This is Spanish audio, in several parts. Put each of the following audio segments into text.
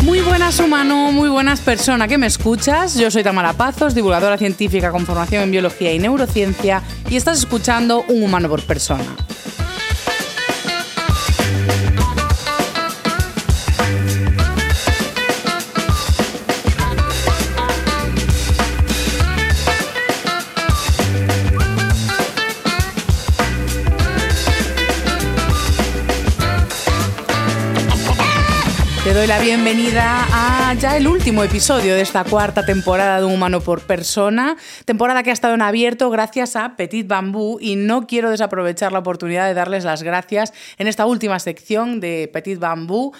Muy buenas humano, muy buenas persona que me escuchas. Yo soy Tamara Pazos, divulgadora científica con formación en biología y neurociencia y estás escuchando Un humano por persona. Doy la bienvenida a ya el último episodio de esta cuarta temporada de Un Humano por Persona, temporada que ha estado en abierto gracias a Petit Bambú y no quiero desaprovechar la oportunidad de darles las gracias en esta última sección de Petit Bambú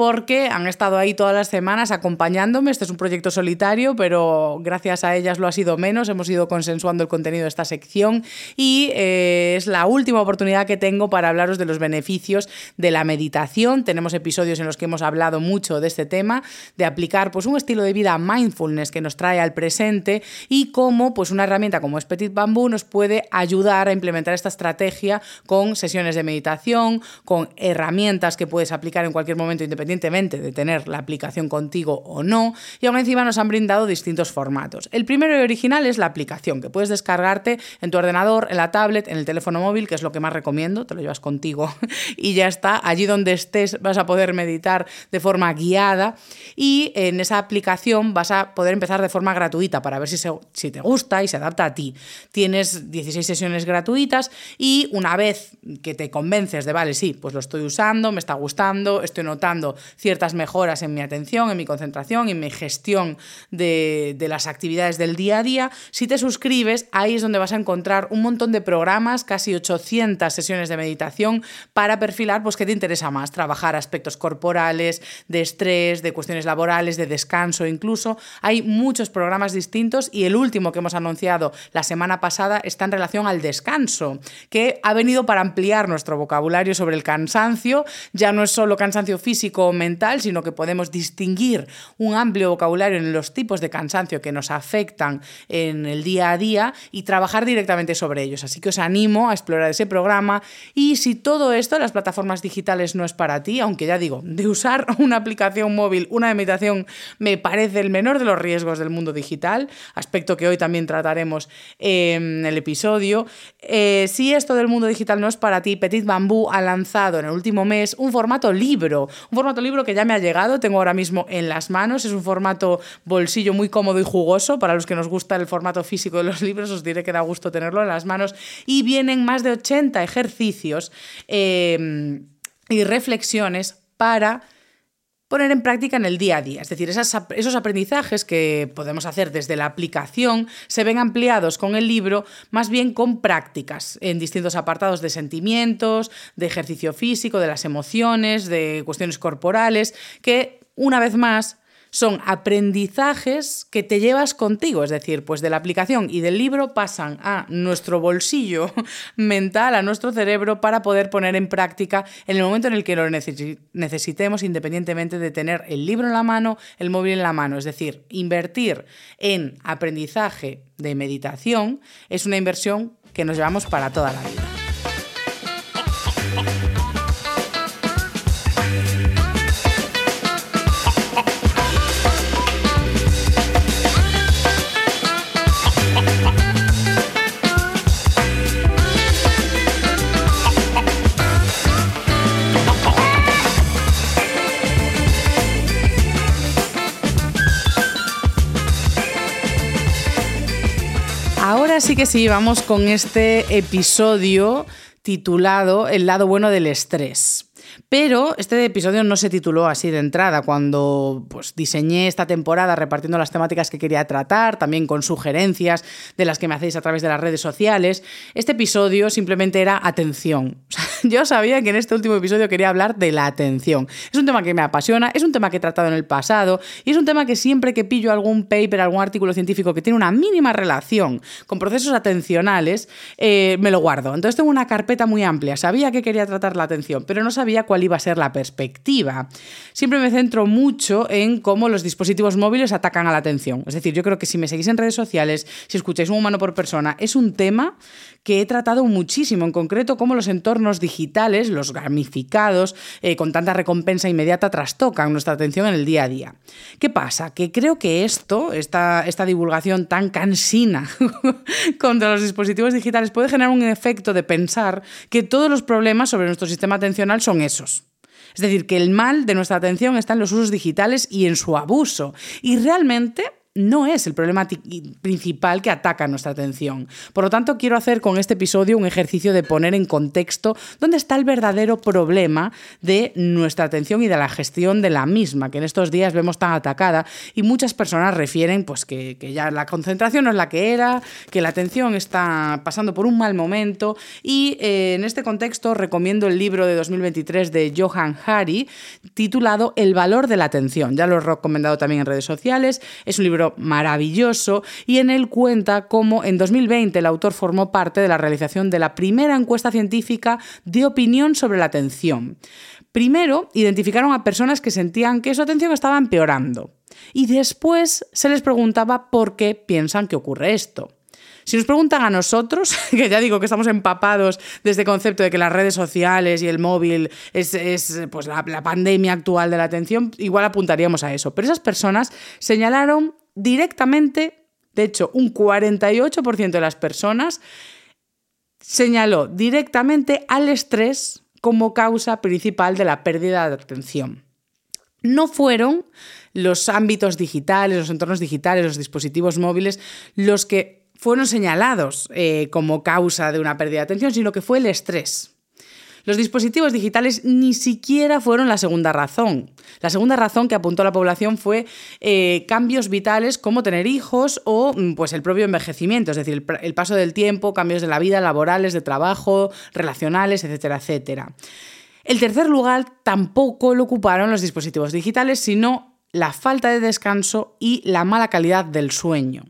porque han estado ahí todas las semanas acompañándome. Este es un proyecto solitario, pero gracias a ellas lo ha sido menos. Hemos ido consensuando el contenido de esta sección y eh, es la última oportunidad que tengo para hablaros de los beneficios de la meditación. Tenemos episodios en los que hemos hablado mucho de este tema, de aplicar pues, un estilo de vida mindfulness que nos trae al presente y cómo pues, una herramienta como es Petit Bambú nos puede ayudar a implementar esta estrategia con sesiones de meditación, con herramientas que puedes aplicar en cualquier momento independientemente de tener la aplicación contigo o no, y aún encima nos han brindado distintos formatos. El primero y original es la aplicación, que puedes descargarte en tu ordenador, en la tablet, en el teléfono móvil, que es lo que más recomiendo, te lo llevas contigo y ya está. Allí donde estés vas a poder meditar de forma guiada y en esa aplicación vas a poder empezar de forma gratuita para ver si, se, si te gusta y se adapta a ti. Tienes 16 sesiones gratuitas y una vez que te convences de, vale, sí, pues lo estoy usando, me está gustando, estoy notando ciertas mejoras en mi atención, en mi concentración, en mi gestión de, de, las actividades del día a día. Si te suscribes, ahí es donde vas a encontrar un montón de programas, casi 800 sesiones de meditación para perfilar pues, qué te interesa más, trabajar aspectos corporales, de estrés, de cuestiones laborales, de descanso incluso. Hay muchos programas distintos y el último que hemos anunciado la semana pasada está en relación al descanso, que ha venido para ampliar nuestro vocabulario sobre el cansancio. Ya no es solo cansancio físico mental, sino que podemos distinguir un amplio vocabulario en los tipos de cansancio que nos afectan en el día a día y trabajar directamente sobre ellos. Así que os animo a explorar ese programa y si todo esto, las plataformas digitales no es para ti, aunque ya digo, de usar una aplicación móvil, una meditación, me parece el menor de los riesgos del mundo digital, aspecto que hoy también trataremos en el episodio. Eh, si esto del mundo digital no es para ti, Petit Bambú ha lanzado en el último mes un formato libro, un formato libro que ya me ha llegado, tengo ahora mismo en las manos, es un formato bolsillo muy cómodo y jugoso, para los que nos gusta el formato físico de los libros, os diré que da gusto tenerlo en las manos, y vienen más de 80 ejercicios eh, y reflexiones para poner en práctica en el día a día. Es decir, esos aprendizajes que podemos hacer desde la aplicación se ven ampliados con el libro, más bien con prácticas en distintos apartados de sentimientos, de ejercicio físico, de las emociones, de cuestiones corporales, que una vez más son aprendizajes que te llevas contigo, es decir, pues de la aplicación y del libro pasan a nuestro bolsillo mental, a nuestro cerebro, para poder poner en práctica en el momento en el que lo necesitemos, independientemente de tener el libro en la mano, el móvil en la mano. Es decir, invertir en aprendizaje de meditación es una inversión que nos llevamos para toda la vida. Ahora sí que sí, vamos con este episodio titulado El lado bueno del estrés. Pero este episodio no se tituló así de entrada. Cuando pues, diseñé esta temporada repartiendo las temáticas que quería tratar, también con sugerencias de las que me hacéis a través de las redes sociales, este episodio simplemente era atención. yo sabía que en este último episodio quería hablar de la atención. Es un tema que me apasiona, es un tema que he tratado en el pasado y es un tema que siempre que pillo algún paper, algún artículo científico que tiene una mínima relación con procesos atencionales, eh, me lo guardo. Entonces tengo una carpeta muy amplia. Sabía que quería tratar la atención, pero no sabía cuál iba a ser la perspectiva. Siempre me centro mucho en cómo los dispositivos móviles atacan a la atención. Es decir, yo creo que si me seguís en redes sociales, si escucháis un humano por persona, es un tema que he tratado muchísimo, en concreto cómo los entornos digitales, los gamificados, eh, con tanta recompensa inmediata, trastocan nuestra atención en el día a día. ¿Qué pasa? Que creo que esto, esta, esta divulgación tan cansina contra los dispositivos digitales, puede generar un efecto de pensar que todos los problemas sobre nuestro sistema atencional son esos. Es decir, que el mal de nuestra atención está en los usos digitales y en su abuso. Y realmente no es el problema principal que ataca nuestra atención. Por lo tanto, quiero hacer con este episodio un ejercicio de poner en contexto dónde está el verdadero problema de nuestra atención y de la gestión de la misma, que en estos días vemos tan atacada y muchas personas refieren pues, que, ya la concentración no es la que era, que la atención está pasando por un mal momento y eh, en este contexto recomiendo el libro de 2023 de Johan Hari titulado El valor de la atención. Ya lo he recomendado también en redes sociales. Es un libro maravilloso y en él cuenta cómo en 2020 el autor formó parte de la realización de la primera encuesta científica de opinión sobre la atención. Primero, identificaron a personas que sentían que su atención estaba empeorando y después se les preguntaba por qué piensan que ocurre esto. Si nos preguntan a nosotros, que ya digo que estamos empapados de este concepto de que las redes sociales y el móvil es, pues, la, la, pandemia actual de la atención, igual apuntaríamos a eso. Pero esas personas señalaron directamente, de hecho, un 48% de las personas señaló directamente al estrés como causa principal de la pérdida de atención. No fueron los ámbitos digitales, los entornos digitales, los dispositivos móviles los que fueron señalados eh, como causa de una pérdida de atención, sino que fue el estrés. Los dispositivos digitales ni siquiera fueron la segunda razón. La segunda razón que apuntó la población fue eh, cambios vitales como tener hijos o mm, pues, el propio envejecimiento, es decir, el, paso del tiempo, cambios de la vida, laborales, de trabajo, relacionales, etcétera, etcétera. El tercer lugar tampoco lo ocuparon los dispositivos digitales, sino la falta de descanso y la mala calidad del sueño.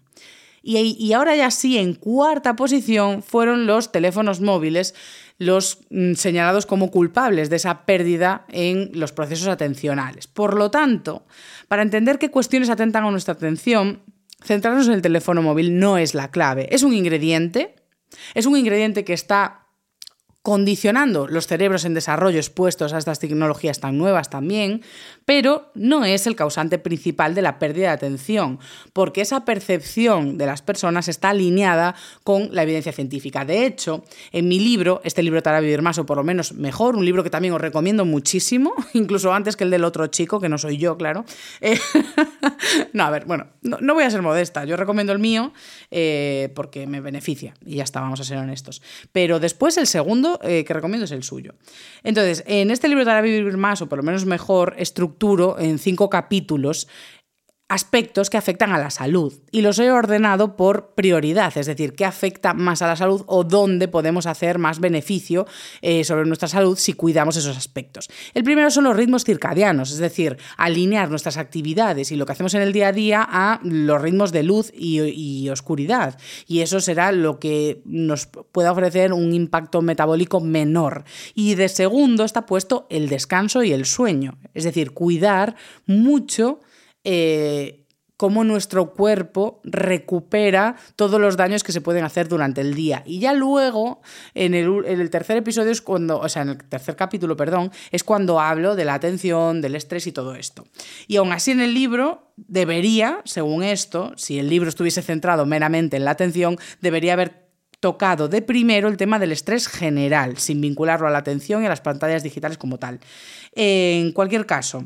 Y, ahora ya sí, en cuarta posición fueron los teléfonos móviles los mm, señalados como culpables de esa pérdida en los procesos atencionales. Por lo tanto, para entender qué cuestiones atentan a nuestra atención, centrarnos en el teléfono móvil no es la clave. Es un ingrediente, es un ingrediente que está condicionando los cerebros en desarrollo expuestos a estas tecnologías tan nuevas también, pero no es el causante principal de la pérdida de atención, porque esa percepción de las personas está alineada con la evidencia científica. De hecho, en mi libro, este libro te hará vivir más o por lo menos mejor, un libro que también os recomiendo muchísimo, incluso antes que el del otro chico, que no soy yo, claro. Eh, no, a ver, bueno, no, voy a ser modesta, yo recomiendo el mío eh, porque me beneficia, y ya está, vamos a ser honestos. Pero después el segundo, eh, que recomiendo es el suyo. Entonces, en este libro de Vivir Más, o por lo menos mejor, estructuro en cinco capítulos aspectos que afectan a la salud y los he ordenado por prioridad, es decir, qué afecta más a la salud o dónde podemos hacer más beneficio eh, sobre nuestra salud si cuidamos esos aspectos. El primero son los ritmos circadianos, es decir, alinear nuestras actividades y lo que hacemos en el día a día a los ritmos de luz y, y oscuridad. Y eso será lo que nos pueda ofrecer un impacto metabólico menor. Y de segundo está puesto el descanso y el sueño, es decir, cuidar mucho eh, cómo nuestro cuerpo recupera todos los daños que se pueden hacer durante el día. Y ya luego, en el, tercer episodio es cuando, o sea, en el tercer capítulo, perdón, es cuando hablo de la atención, del estrés y todo esto. Y aún así en el libro debería, según esto, si el libro estuviese centrado meramente en la atención, debería haber tocado de primero el tema del estrés general, sin vincularlo a la atención y a las pantallas digitales como tal. En cualquier caso,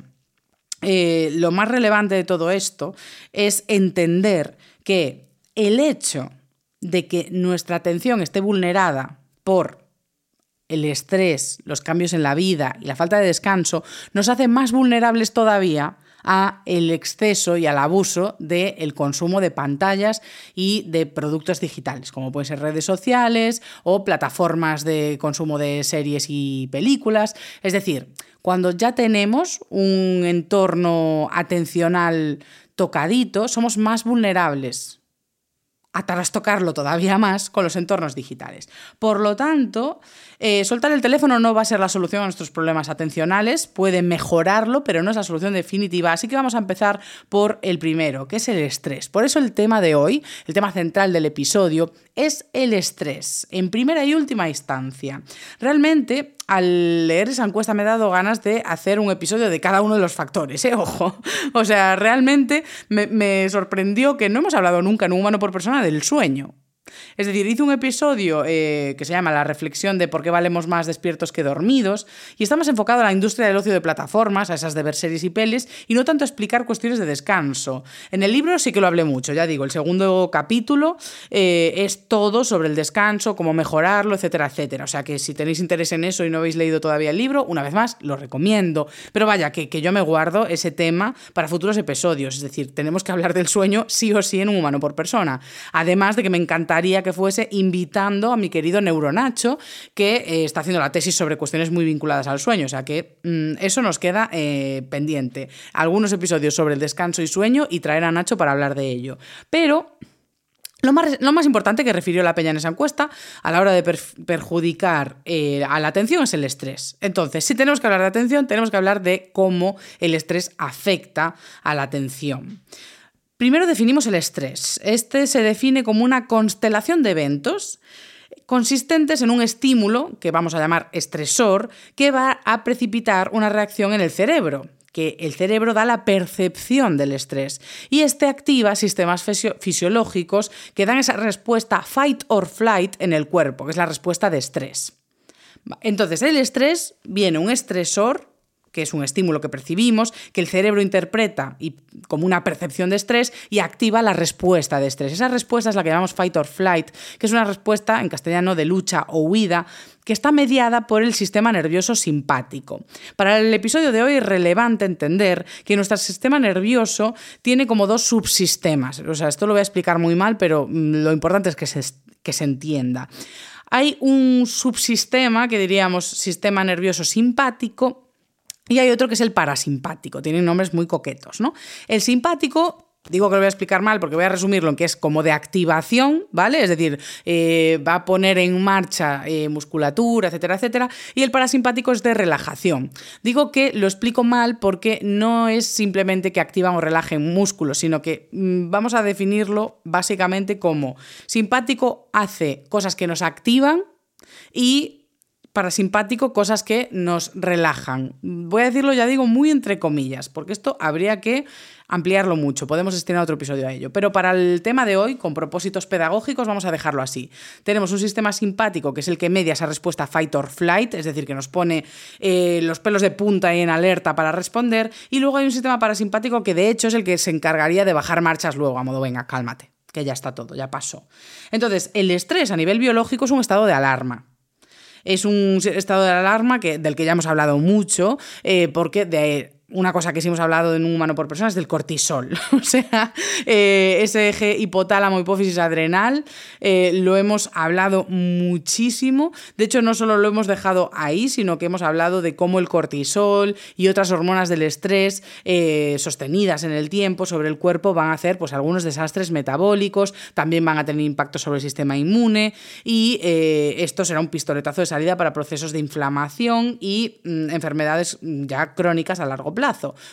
eh, lo más relevante de todo esto es entender que el hecho de que nuestra atención esté vulnerada por el estrés, los cambios en la vida y la falta de descanso nos hacen más vulnerables todavía a el exceso y al abuso del consumo de pantallas y de productos digitales, como pueden ser redes sociales o plataformas de consumo de series y películas. Es decir, cuando ya tenemos un entorno atencional tocadito, somos más vulnerables a trastocarlo todavía más con los entornos digitales. Por lo tanto, eh, soltar el teléfono no va a ser la solución a nuestros problemas atencionales, puede mejorarlo, pero no es la solución definitiva. Así que vamos a empezar por el primero, que es el estrés. Por eso el tema de hoy, el tema central del episodio, es el estrés, en primera y última instancia. Realmente, al leer esa encuesta me he dado ganas de hacer un episodio de cada uno de los factores, ¿eh? Ojo. O sea, realmente me, me sorprendió que no hemos hablado nunca en un humano por persona del sueño. Es decir, hice un episodio eh, que se llama La reflexión de por qué valemos más despiertos que dormidos y estamos enfocados a la industria del ocio de plataformas, a esas de series y pelis, y no tanto a explicar cuestiones de descanso. En el libro sí que lo hablé mucho, ya digo, el segundo capítulo eh, es todo sobre el descanso, cómo mejorarlo, etcétera, etcétera. O sea que si tenéis interés en eso y no habéis leído todavía el libro, una vez más, lo recomiendo. Pero vaya, que, que yo me guardo ese tema para futuros episodios, es decir, tenemos que hablar del sueño sí o sí en un humano por persona. Además de que me encantaría que fuese invitando a mi querido Neuronacho, que eh, está haciendo la tesis sobre cuestiones muy vinculadas al sueño. O sea que mm, eso nos queda eh, pendiente. Algunos episodios sobre el descanso y sueño y traer a Nacho para hablar de ello. Pero... Lo más, lo más, importante que refirió la Peña en esa encuesta a la hora de perjudicar eh, a la atención es el estrés. Entonces, si tenemos que hablar de atención, tenemos que hablar de cómo el estrés afecta a la atención. Primero definimos el estrés. Este se define como una constelación de eventos consistentes en un estímulo, que vamos a llamar estresor, que va a precipitar una reacción en el cerebro que el cerebro da la percepción del estrés y este activa sistemas fisiológicos que dan esa respuesta fight or flight en el cuerpo, que es la respuesta de estrés. Entonces, el estrés viene un estresor que es un estímulo que percibimos, que el cerebro interpreta y, como una percepción de estrés y activa la respuesta de estrés. Esa respuesta es la que llamamos fight or flight, que es una respuesta en castellano de lucha o huida, que está mediada por el sistema nervioso simpático. Para el episodio de hoy es relevante entender que nuestro sistema nervioso tiene como dos subsistemas. O sea, esto lo voy a explicar muy mal, pero mm, lo importante es que se, que se entienda. Hay un subsistema que diríamos sistema nervioso simpático y hay otro que es el parasimpático, tienen nombres muy coquetos, ¿no? El simpático Digo que lo voy a explicar mal porque voy a resumirlo en que es como de activación, ¿vale? Es decir, eh, va a poner en marcha eh, musculatura, etcétera, etcétera. Y el parasimpático es de relajación. Digo que lo explico mal porque no es simplemente que activan o relajen músculos, sino que mm, vamos a definirlo básicamente como simpático hace cosas que nos activan y parasimpático cosas que nos relajan. Voy a decirlo, ya digo, muy entre comillas, porque esto habría que ampliarlo mucho. Podemos destinar otro episodio a ello. Pero para el tema de hoy, con propósitos pedagógicos, vamos a dejarlo así. Tenemos un sistema simpático, que es el que media esa respuesta fight or flight, es decir, que nos pone eh, los pelos de punta y en alerta para responder. Y luego hay un sistema parasimpático que de hecho es el que se encargaría de bajar marchas luego, a modo, venga, cálmate, que ya está todo, ya pasó. Entonces, el estrés a nivel biológico es un estado de alarma es un estado de alarma que, del que ya hemos hablado mucho, eh, porque de una cosa que sí hemos hablado en un humano por persona es del cortisol. o sea, eh, ese eje hipotálamo, hipófisis adrenal, eh, lo hemos hablado muchísimo. De hecho, no solo lo hemos dejado ahí, sino que hemos hablado de cómo el cortisol y otras hormonas del estrés eh, sostenidas en el tiempo sobre el cuerpo van a hacer pues, algunos desastres metabólicos, también van a tener impacto sobre el sistema inmune y esto será un pistoletazo de salida para procesos de inflamación y mm, enfermedades ya crónicas a largo plazo.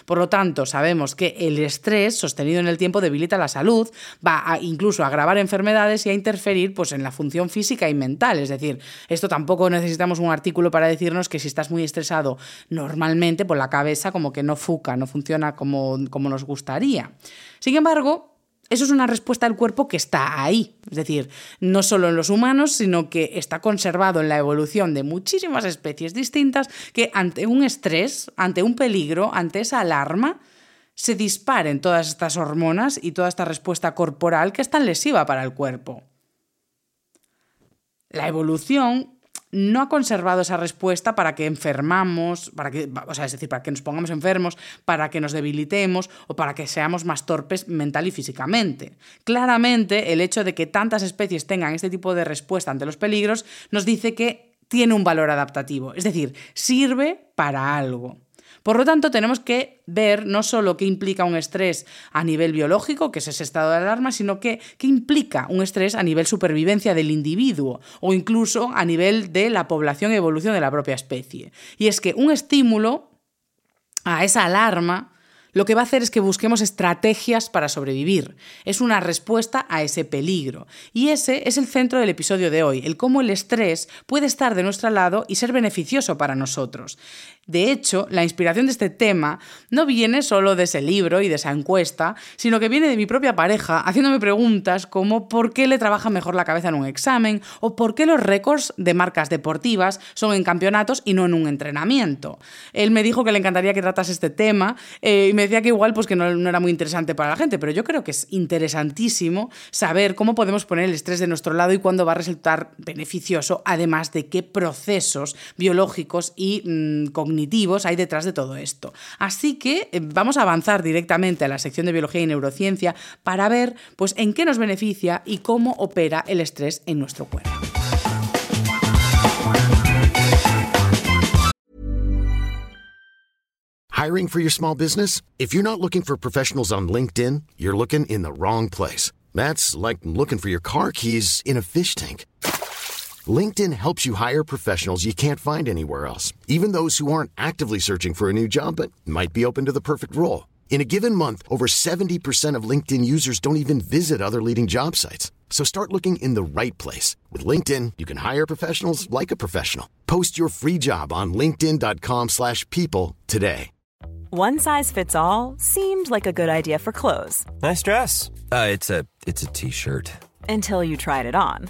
Por lo tanto, sabemos que el estrés sostenido en el tiempo debilita la salud, va incluso a agravar enfermedades y a interferir pues, en la función física y mental. Es decir, esto tampoco necesitamos un artículo para decirnos que si estás muy estresado normalmente, pues la cabeza como que no fuca, no funciona como, como nos gustaría. Sin embargo, eso es una respuesta del cuerpo que está ahí, es decir, no solo en los humanos, sino que está conservado en la evolución de muchísimas especies distintas que ante un estrés, ante un peligro, ante esa alarma, se disparen todas estas hormonas y toda esta respuesta corporal que es tan lesiva para el cuerpo. La evolución no ha conservado esa respuesta para que enfermamos, para que, o sea, es decir, para que nos pongamos enfermos, para que nos debilitemos o para que seamos más torpes mental y físicamente. Claramente, el hecho de que tantas especies tengan este tipo de respuesta ante los peligros nos dice que tiene un valor adaptativo, es decir, sirve para algo. Por lo tanto, tenemos que ver no solo qué implica un estrés a nivel biológico, que es ese estado de alarma, sino qué implica un estrés a nivel supervivencia del individuo o incluso a nivel de la población y evolución de la propia especie. Y es que un estímulo a esa alarma lo que va a hacer es que busquemos estrategias para sobrevivir. Es una respuesta a ese peligro. Y ese es el centro del episodio de hoy, el cómo el estrés puede estar de nuestro lado y ser beneficioso para nosotros. De hecho, la inspiración de este tema no viene solo de ese libro y de esa encuesta, sino que viene de mi propia pareja haciéndome preguntas como por qué le trabaja mejor la cabeza en un examen o por qué los récords de marcas deportivas son en campeonatos y no en un entrenamiento. Él me dijo que le encantaría que tratase este tema eh, y me decía que igual pues que no, era muy interesante para la gente, pero yo creo que es interesantísimo saber cómo podemos poner el estrés de nuestro lado y cuándo va a resultar beneficioso, además de qué procesos biológicos y mm, cognitivos hay detrás de todo esto. Así que eh, vamos a avanzar directamente a la sección de biología y neurociencia para ver pues en qué nos beneficia y cómo opera el estrés en nuestro cuerpo. Hiring for your small business? If you're not looking for professionals on LinkedIn, you're looking in the wrong place. That's like looking for your car keys in a fish tank. LinkedIn helps you hire professionals you can't find anywhere else, even those who aren't actively searching for a new job but might be open to the perfect role. In a given month, over 70% of LinkedIn users don't even visit other leading job sites. So start looking in the right place. With LinkedIn, you can hire professionals like a professional. Post your free job on linkedin.com slash people today. One size fits all seemed like a good idea for clothes. Nice dress. Uh, it's a it's a t-shirt. Until you tried it on.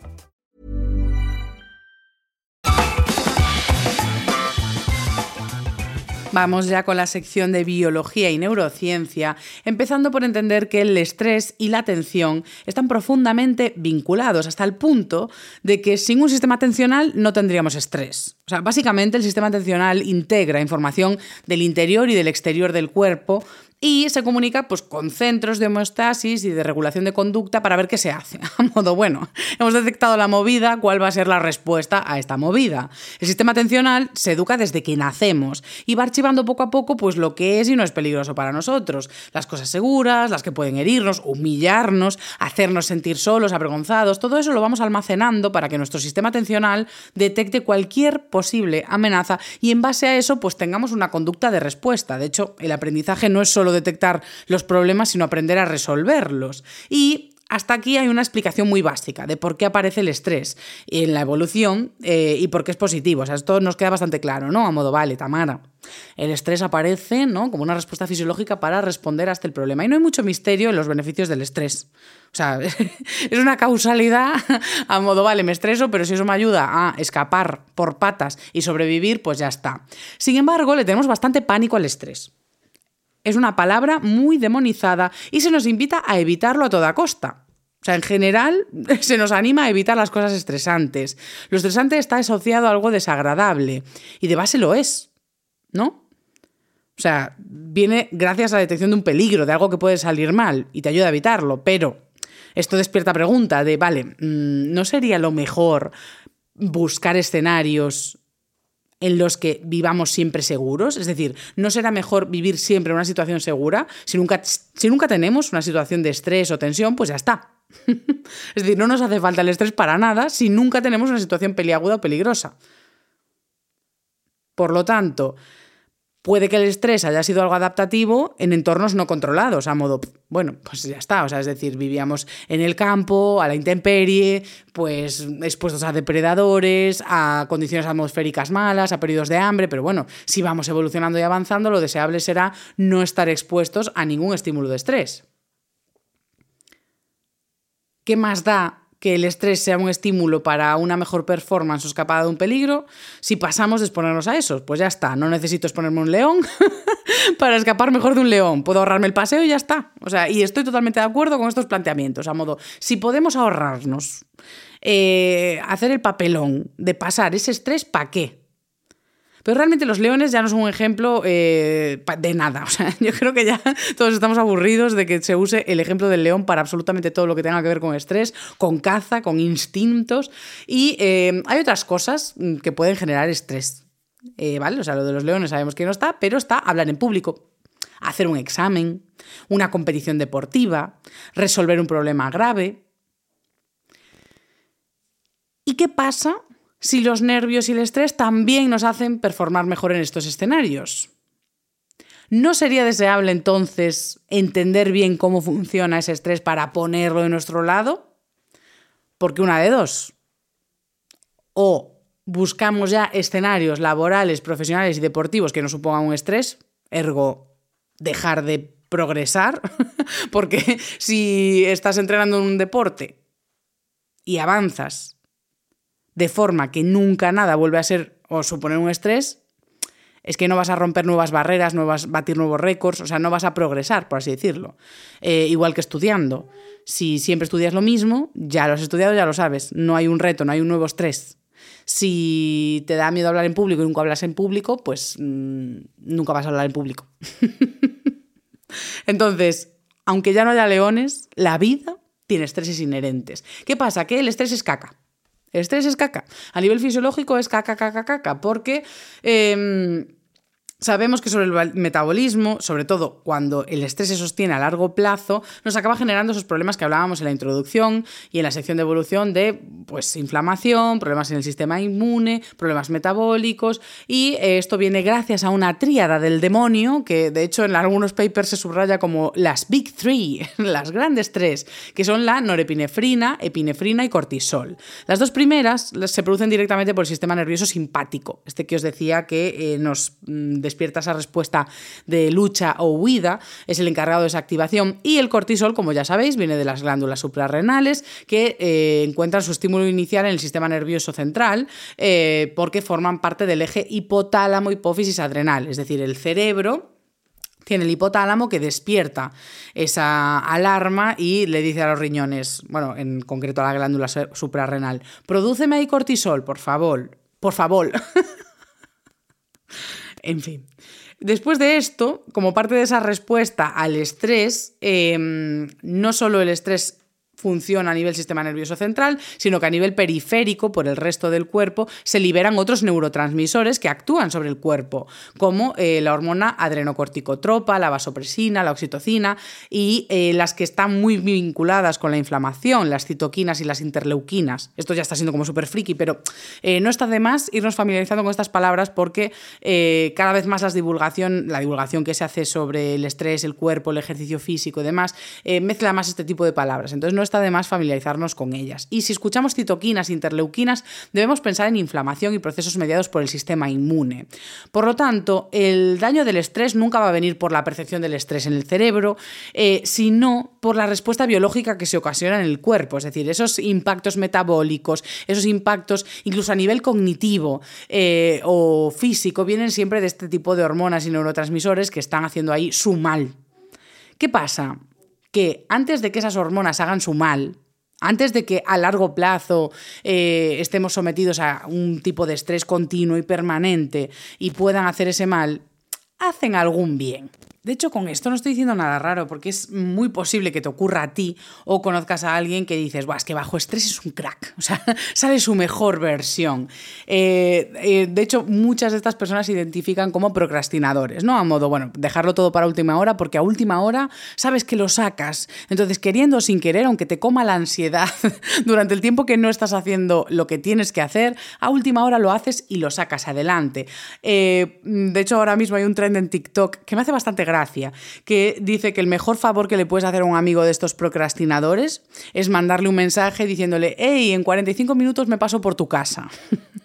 Vamos ya con la sección de biología y neurociencia, empezando por entender que el estrés y la atención están profundamente vinculados hasta el punto de que sin un sistema atencional no tendríamos estrés. O sea, básicamente el sistema atencional integra información del interior y del exterior del cuerpo y se comunica pues, con centros de homeostasis y de regulación de conducta para ver qué se hace. A modo, bueno, hemos detectado la movida, ¿cuál va a ser la respuesta a esta movida? El sistema atencional se educa desde que nacemos y va archivando poco a poco pues, lo que es y no es peligroso para nosotros. Las cosas seguras, las que pueden herirnos, humillarnos, hacernos sentir solos, avergonzados, todo eso lo vamos almacenando para que nuestro sistema atencional detecte cualquier posible amenaza y en base a eso pues tengamos una conducta de respuesta. De hecho, el aprendizaje no es solo detectar los problemas, sino aprender a resolverlos. Y hasta aquí hay una explicación muy básica de por qué aparece el estrés en la evolución eh, y por qué es positivo. O sea, esto nos queda bastante claro, ¿no? A modo, vale, Tamara. El estrés aparece, ¿no? Como una respuesta fisiológica para responder a este problema. Y no hay mucho misterio en los beneficios del estrés. O sea, es una causalidad a modo, vale, me estreso, pero si eso me ayuda a escapar por patas y sobrevivir, pues ya está. Sin embargo, le tenemos bastante pánico al estrés. Es una palabra muy demonizada y se nos invita a evitarlo a toda costa. O sea, en general se nos anima a evitar las cosas estresantes. Lo estresante está asociado a algo desagradable y de base lo es, ¿no? O sea, viene gracias a la detección de un peligro, de algo que puede salir mal y te ayuda a evitarlo, pero esto despierta pregunta de, vale, mm, ¿no sería lo mejor buscar escenarios en los que vivamos siempre seguros? Es decir, ¿no será mejor vivir siempre una situación segura? Si nunca, si nunca tenemos una situación de estrés o tensión, pues ya está. es decir, no nos hace falta el estrés para nada si nunca tenemos una situación peliaguda o peligrosa. Por lo tanto, Puede que el estrés haya sido algo adaptativo en entornos no controlados, a modo, bueno, pues ya está, o sea, es decir, vivíamos en el campo, a la intemperie, pues expuestos a depredadores, a condiciones atmosféricas malas, a periodos de hambre, pero bueno, si vamos evolucionando y avanzando, lo deseable será no estar expuestos a ningún estímulo de estrés. ¿Qué más da que el estrés sea un estímulo para una mejor performance o escapada de un peligro, si pasamos de exponernos a eso, pues ya está, no necesito exponerme un león para escapar mejor de un león, puedo ahorrarme el paseo y ya está. O sea, y estoy totalmente de acuerdo con estos planteamientos, a modo, si podemos ahorrarnos eh, hacer el papelón de pasar ese estrés, ¿para qué? Pero realmente los leones ya no son un ejemplo eh, de nada. O sea, yo creo que ya todos estamos aburridos de que se use el ejemplo del león para absolutamente todo lo que tenga que ver con estrés, con caza, con instintos. Y eh, hay otras cosas mm, que pueden generar estrés. Eh, ¿Vale? O sea, lo de los leones sabemos que no está, pero está hablar en público, hacer un examen, una competición deportiva, resolver un problema grave. ¿Y qué pasa si los nervios y el estrés también nos hacen performar mejor en estos escenarios. ¿No sería deseable entonces entender bien cómo funciona ese estrés para ponerlo de nuestro lado? Porque una de dos. O buscamos ya escenarios laborales, profesionales y deportivos que no supongan un estrés, ergo dejar de progresar, porque si estás entrenando en un deporte y avanzas de forma que nunca nada vuelve a ser o suponer un estrés, es que no vas a romper nuevas barreras, no vas a batir nuevos récords, o sea, no vas a progresar, por así decirlo. Eh, igual que estudiando. Si siempre estudias lo mismo, ya lo has estudiado, ya lo sabes. No hay un reto, no hay un nuevo estrés. Si te da miedo hablar en público y nunca hablas en público, pues mm, nunca vas a hablar en público. Entonces, aunque ya no haya leones, la vida tiene estreses inherentes. ¿Qué pasa? Que el estrés es caca. Estrés es caca. A nivel fisiológico es caca, caca, caca, porque em, Sabemos que sobre el metabolismo, sobre todo cuando el estrés se sostiene a largo plazo, nos acaba generando esos problemas que hablábamos en la introducción y en la sección de evolución de pues, inflamación, problemas en el sistema inmune, problemas metabólicos y eh, esto viene gracias a una tríada del demonio que de hecho en algunos papers se subraya como las Big Three, las grandes tres, que son la norepinefrina, epinefrina y cortisol. Las dos primeras se producen directamente por el sistema nervioso simpático, este que os decía que eh, nos mm, despierta esa respuesta de lucha o huida, es el encargado de esa activación. Y el cortisol, como ya sabéis, viene de las glándulas suprarrenales que eh, encuentran su estímulo inicial en el sistema nervioso central eh, porque forman parte del eje hipotálamo hipófisis adrenal, es decir, el cerebro tiene el hipotálamo que despierta esa alarma y le dice a los riñones, bueno, en concreto a la glándula suprarrenal, prodúceme ahí cortisol, por favor, por favor. En fin. Después de esto, como parte de esa respuesta al estrés, em, no solo el estrés funciona a nivel sistema nervioso central, sino que a nivel periférico, por el resto del cuerpo, se liberan otros neurotransmisores que actúan sobre el cuerpo, como eh, la hormona adrenocorticotropa, la vasopresina, la oxitocina y eh, las que están muy vinculadas con la inflamación, las citoquinas y las interleuquinas. Esto ya está siendo como súper friki, pero eh, no está de más irnos familiarizando con estas palabras porque cada vez más las divulgación, la divulgación que se hace sobre el estrés, el cuerpo, el ejercicio físico y demás, mezcla más este tipo de palabras. Entonces no está de más familiarizarnos con ellas. Y si escuchamos citoquinas, interleuquinas, debemos pensar en inflamación y procesos mediados por el sistema inmune. Por lo tanto, el daño del estrés nunca va a venir por la percepción del estrés en el cerebro, eh, sino por la respuesta biológica que se ocasiona en el cuerpo, es decir, esos impactos metabólicos, esos impactos incluso a nivel cognitivo eh, o físico, vienen siempre de este tipo de hormonas y neurotransmisores que están haciendo ahí su mal. ¿Qué pasa? Que antes de que esas hormonas hagan su mal, antes de que a largo plazo eh, estemos sometidos a un tipo de estrés continuo y permanente y puedan hacer ese mal, hacen algún bien. De hecho, con esto no estoy diciendo nada raro, porque es muy posible que te ocurra a ti o conozcas a alguien que dices, Buah, es que bajo estrés es un crack, o sea, sale su mejor versión. Eh, eh, de hecho, muchas de estas personas se identifican como procrastinadores, ¿no? A modo, bueno, dejarlo todo para última hora, porque a última hora sabes que lo sacas. Entonces, queriendo o sin querer, aunque te coma la ansiedad durante el tiempo que no estás haciendo lo que tienes que hacer, a última hora lo haces y lo sacas adelante. Eh, de hecho, ahora mismo hay un trend en TikTok que me hace bastante gracia, que dice que el mejor favor que le puedes hacer a un amigo de estos procrastinadores es mandarle un mensaje diciéndole, hey, en 45 minutos me paso por tu casa.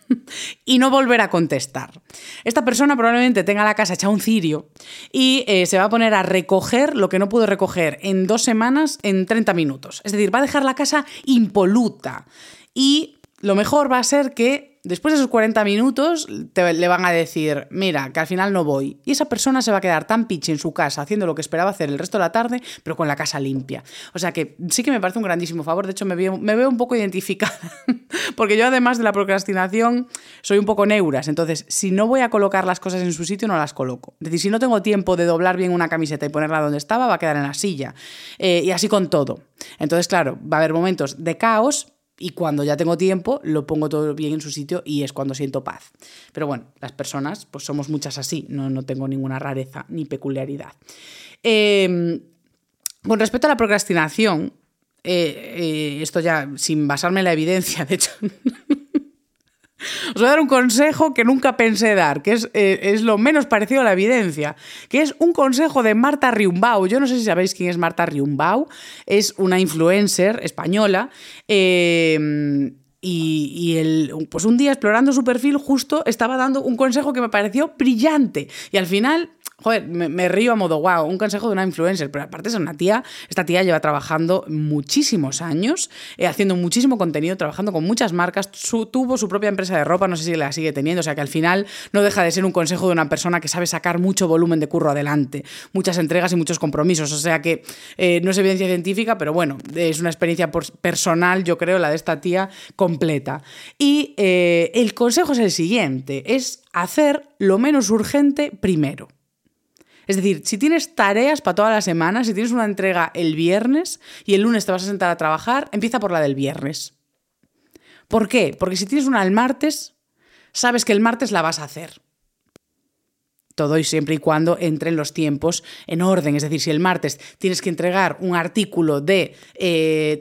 y no volver a contestar. Esta persona probablemente tenga la casa hecha un cirio y eh, se va a poner a recoger lo que no pudo recoger en dos semanas en 30 minutos. Es decir, va a dejar la casa impoluta. Y lo mejor va a ser que Después de esos 40 minutos le van a decir, mira, que al final no voy. Y esa persona se va a quedar tan piche en su casa haciendo lo que esperaba hacer el resto de la tarde, pero con la casa limpia. O sea que sí que me parece un grandísimo favor. De hecho, me veo, me veo un poco identificada. Porque yo, además de la procrastinación, soy un poco neuras. Entonces, si no voy a colocar las cosas en su sitio, no las coloco. Es decir, si no tengo tiempo de doblar bien una camiseta y ponerla donde estaba, va a quedar en la silla. Eh, y así con todo. Entonces, claro, va a haber momentos de caos, y cuando ya tengo tiempo lo pongo todo bien en su sitio y es cuando siento paz. Pero bueno, las personas pues somos muchas así, no, no tengo ninguna rareza ni peculiaridad. Em, con respecto a la procrastinación, eh, eh, esto ya sin basarme en la evidencia, de hecho... Os voy a dar un consejo que nunca pensé dar, que es, eh, es, lo menos parecido a la evidencia, que es un consejo de Marta Riumbau. Yo no sé si sabéis quién es Marta Riumbau, es una influencer española. Eh, y, el, pues un día explorando su perfil justo estaba dando un consejo que me pareció brillante. Y al final joder, me, río a modo wow, un consejo de una influencer, pero aparte es una tía, esta tía lleva trabajando muchísimos años, eh, haciendo muchísimo contenido, trabajando con muchas marcas, tuvo su propia empresa de ropa, no sé si la sigue teniendo, o sea que al final no deja de ser un consejo de una persona que sabe sacar mucho volumen de curro adelante, muchas entregas y muchos compromisos, o sea que eh, no es evidencia científica, pero bueno, es una experiencia personal, yo creo, la de esta tía completa. Y eh, el consejo es el siguiente, es hacer lo menos urgente primero. Es decir, si tienes tareas para toda la semana, si tienes una entrega el viernes y el lunes te vas a sentar a trabajar, empieza por la del viernes. ¿Por qué? Porque si tienes una el martes, sabes que el martes la vas a hacer. Todo y siempre y cuando entren los tiempos en orden. Es decir, si el martes tienes que entregar un artículo de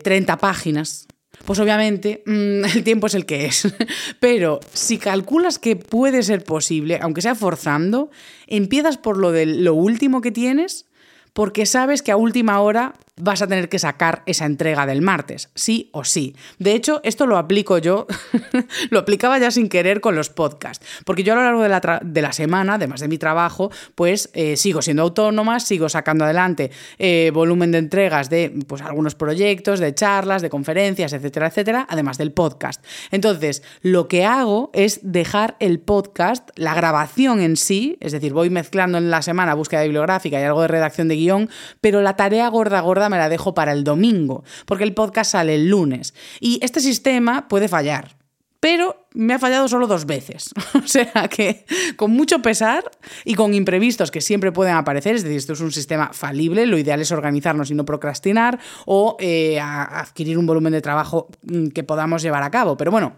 30 eh, páginas, pues obviamente mm, el tiempo es el que es. Pero si calculas que puede ser posible, aunque sea forzando, empiezas por lo de lo último que tienes, porque sabes que a última hora vas a tener que sacar esa entrega del martes, sí o sí. De hecho, esto lo aplico yo, lo aplicaba ya sin querer con los podcasts, porque yo a lo largo de la, de la semana, además de mi trabajo, pues eh, sigo siendo autónoma, sigo sacando adelante eh, volumen de entregas de pues, algunos proyectos, de charlas, de conferencias, etcétera, etcétera, además del podcast. Entonces, lo que hago es dejar el podcast, la grabación en sí, es decir, voy mezclando en la semana búsqueda bibliográfica y algo de redacción de guion, pero la tarea gorda, gorda, me la dejo para el domingo, porque el podcast sale el lunes. Y este sistema puede fallar, pero me ha fallado solo dos veces. o sea que con mucho pesar y con imprevistos que siempre pueden aparecer, es decir, esto es un sistema falible, lo ideal es organizarnos y no procrastinar o eh, adquirir un volumen de trabajo mm, que podamos llevar a cabo. Pero bueno,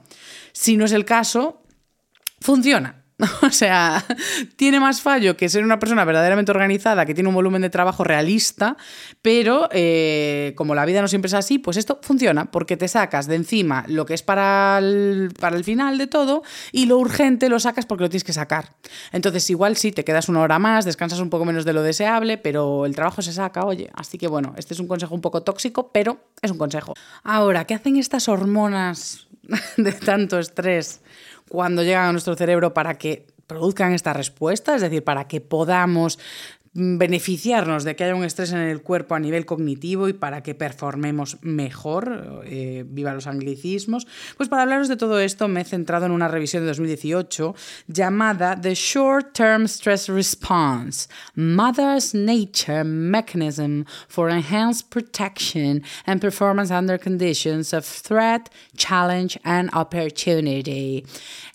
si no es el caso, funciona. O sea, tiene más fallo que ser una persona verdaderamente organizada, que tiene un volumen de trabajo realista, pero eh, como la vida no siempre es así, pues esto funciona, porque te sacas de encima lo que es para el, para el final de todo y lo urgente lo sacas porque lo tienes que sacar. Entonces, igual sí, te quedas una hora más, descansas un poco menos de lo deseable, pero el trabajo se saca, oye. Así que bueno, este es un consejo un poco tóxico, pero es un consejo. Ahora, ¿qué hacen estas hormonas de tanto estrés? Cuando llegan a nuestro cerebro para que produzcan esta respuesta, es decir, para que podamos beneficiarnos de que haya un estrés en el cuerpo a nivel cognitivo y para que performemos mejor, eh, viva los anglicismos, pues para hablaros de todo esto me he centrado en una revisión de 2018 llamada The Short Term Stress Response, Mother's Nature Mechanism for Enhanced Protection and Performance Under Conditions of Threat, Challenge and Opportunity.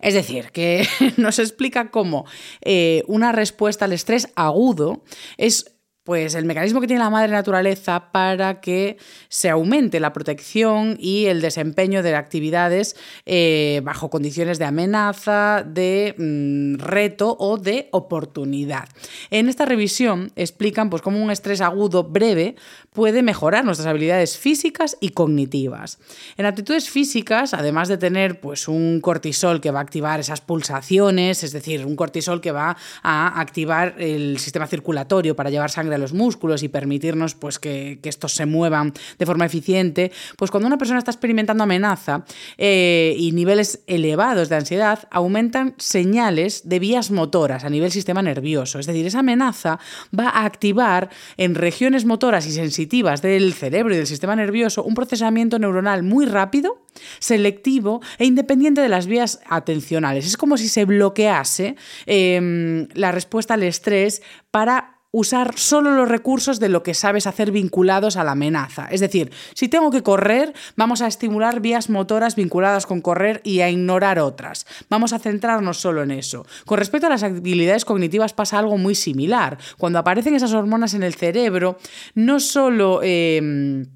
Es decir, que nos explica cómo eh, una respuesta al estrés agudo es pues el mecanismo que tiene la madre naturaleza para que se aumente la protección y el desempeño de actividades eh, bajo condiciones de amenaza, de mm, reto o de oportunidad. En esta revisión explican pues, cómo un estrés agudo breve puede mejorar nuestras habilidades físicas y cognitivas. En actitudes físicas, además de tener pues, un cortisol que va a activar esas pulsaciones, es decir, un cortisol que va a activar el sistema circulatorio para llevar sangre a los músculos y permitirnos pues, que, estos se muevan de forma eficiente, pues cuando una persona está experimentando amenaza eh, y niveles elevados de ansiedad, aumentan señales de vías motoras a nivel sistema nervioso. Es decir, esa amenaza va a activar en regiones motoras y sensitivas del cerebro y del sistema nervioso un procesamiento neuronal muy rápido, selectivo e independiente de las vías atencionales. Es como si se bloquease em, la respuesta al estrés para usar solo los recursos de lo que sabes hacer vinculados a la amenaza. Es decir, si tengo que correr, vamos a estimular vías motoras vinculadas con correr y a ignorar otras. Vamos a centrarnos solo en eso. Con respecto a las habilidades cognitivas pasa algo muy similar. Cuando aparecen esas hormonas en el cerebro, no solo... Em,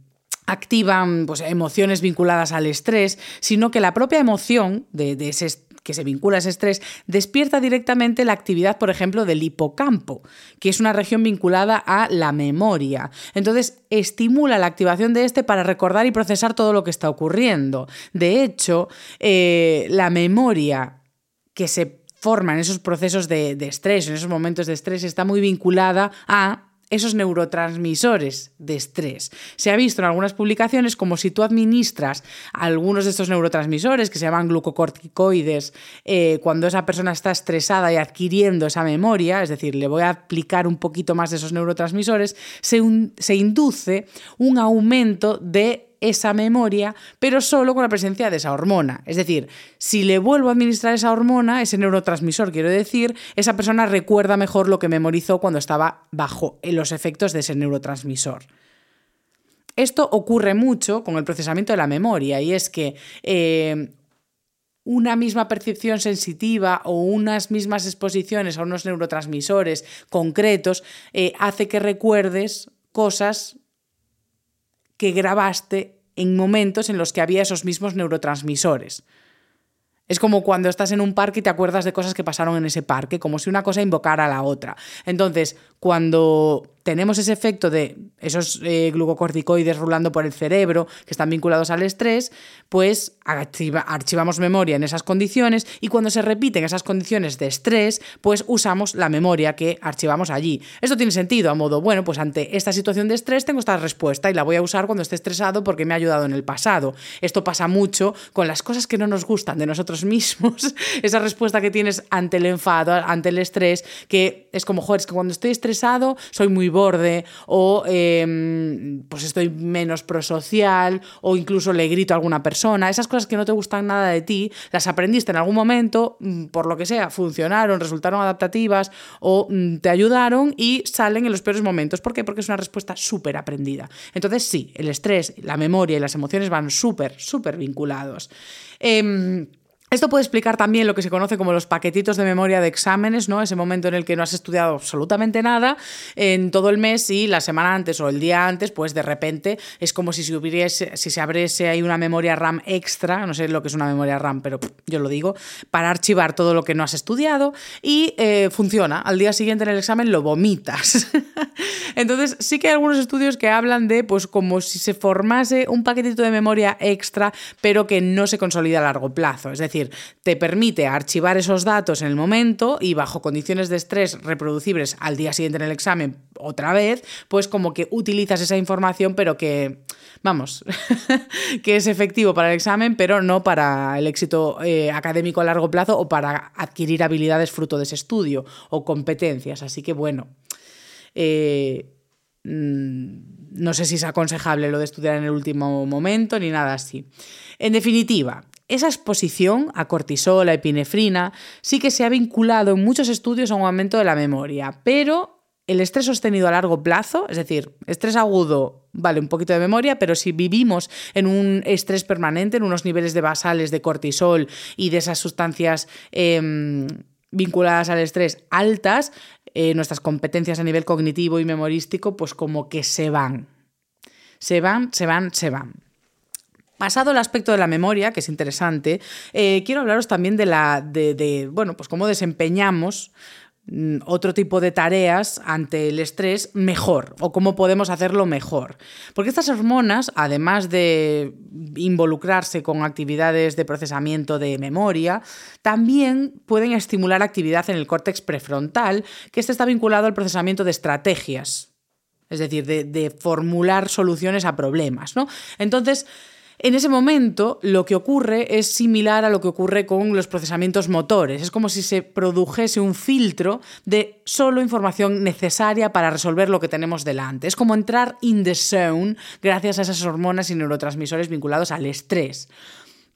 activan pues, emociones vinculadas al estrés, sino que la propia emoción de, de ese que se vincula a ese estrés, despierta directamente la actividad, por ejemplo, del hipocampo, que es una región vinculada a la memoria. Entonces, estimula la activación de este para recordar y procesar todo lo que está ocurriendo. De hecho, eh, la memoria que se forma en esos procesos de, de estrés, en esos momentos de estrés, está muy vinculada a esos neurotransmisores de estrés. Se ha visto en algunas publicaciones como si tú administras algunos de estos neurotransmisores que se llaman glucocorticoides eh, cuando esa persona está estresada y adquiriendo esa memoria, es decir, le voy a aplicar un poquito más de esos neurotransmisores, se, se induce un aumento de esa memoria, pero solo con la presencia de esa hormona. Es decir, si le vuelvo a administrar esa hormona, ese neurotransmisor, quiero decir, esa persona recuerda mejor lo que memorizó cuando estaba bajo los efectos de ese neurotransmisor. Esto ocurre mucho con el procesamiento de la memoria y es que eh, una misma percepción sensitiva o unas mismas exposiciones a unos neurotransmisores concretos eh, hace que recuerdes cosas que grabaste en momentos en los que había esos mismos neurotransmisores. Es como cuando estás en un parque y te acuerdas de cosas que pasaron en ese parque, como si una cosa invocara a la otra. Entonces, cuando tenemos ese efecto de esos eh, glucocorticoides rulando por el cerebro que están vinculados al estrés, pues archivamos memoria en esas condiciones y cuando se repiten esas condiciones de estrés, pues usamos la memoria que archivamos allí. Esto tiene sentido a modo, bueno, pues ante esta situación de estrés tengo esta respuesta y la voy a usar cuando esté estresado porque me ha ayudado en el pasado. Esto pasa mucho con las cosas que no nos gustan de nosotros mismos, esa respuesta que tienes ante el enfado, ante el estrés, que es como, joder, es que cuando estoy estresado soy muy borde o em, pues estoy menos prosocial o incluso le grito a alguna persona. Esas cosas que no te gustan nada de ti, las aprendiste en algún momento, mm, por lo que sea, funcionaron, resultaron adaptativas o mm, te ayudaron y salen en los peores momentos. ¿Por qué? Porque es una respuesta súper aprendida. Entonces sí, el estrés, la memoria y las emociones van súper, súper vinculados. Eh, esto puede explicar también lo que se conoce como los paquetitos de memoria de exámenes, ¿no? Ese momento en el que no has estudiado absolutamente nada en todo el mes y la semana antes o el día antes, pues de repente es como si se hubiese, si se abriese ahí una memoria RAM extra, no sé lo que es una memoria RAM, pero yo lo digo, para archivar todo lo que no has estudiado y eh, funciona. Al día siguiente en el examen lo vomitas. Entonces sí que hay algunos estudios que hablan de pues como si se formase un paquetito de memoria extra, pero que no se consolida a largo plazo. Es decir, decir, te permite archivar esos datos en el momento y bajo condiciones de estrés reproducibles al día siguiente en el examen otra vez, pues como que utilizas esa información, pero que, vamos, que es efectivo para el examen, pero no para el éxito eh, académico a largo plazo o para adquirir habilidades fruto de ese estudio o competencias. Así que bueno. Eh, mm, no sé si es aconsejable lo de estudiar en el último momento ni nada así. En definitiva, esa exposición a cortisol, a epinefrina, sí que se ha vinculado en muchos estudios a un aumento de la memoria, pero el estrés sostenido a largo plazo, es decir, estrés agudo, vale, un poquito de memoria, pero si vivimos en un estrés permanente, en unos niveles de basales de cortisol y de esas sustancias em, vinculadas al estrés altas, eh, nuestras competencias a nivel cognitivo y memorístico, pues como que se van. Se van, se van, se van. Pasado el aspecto de la memoria, que es interesante, eh, quiero hablaros también de la de, bueno, pues cómo desempeñamos mm, otro tipo de tareas ante el estrés mejor o cómo podemos hacerlo mejor. Porque estas hormonas, además de involucrarse con actividades de procesamiento de memoria, también pueden estimular actividad en el córtex prefrontal, que este está vinculado al procesamiento de estrategias, es decir, de, de formular soluciones a problemas. ¿no? Entonces, en ese momento lo que ocurre es similar a lo que ocurre con los procesamientos motores. Es como si se produjese un filtro de solo información necesaria para resolver lo que tenemos delante. Es como entrar in the zone gracias a esas hormonas y neurotransmisores vinculados al estrés.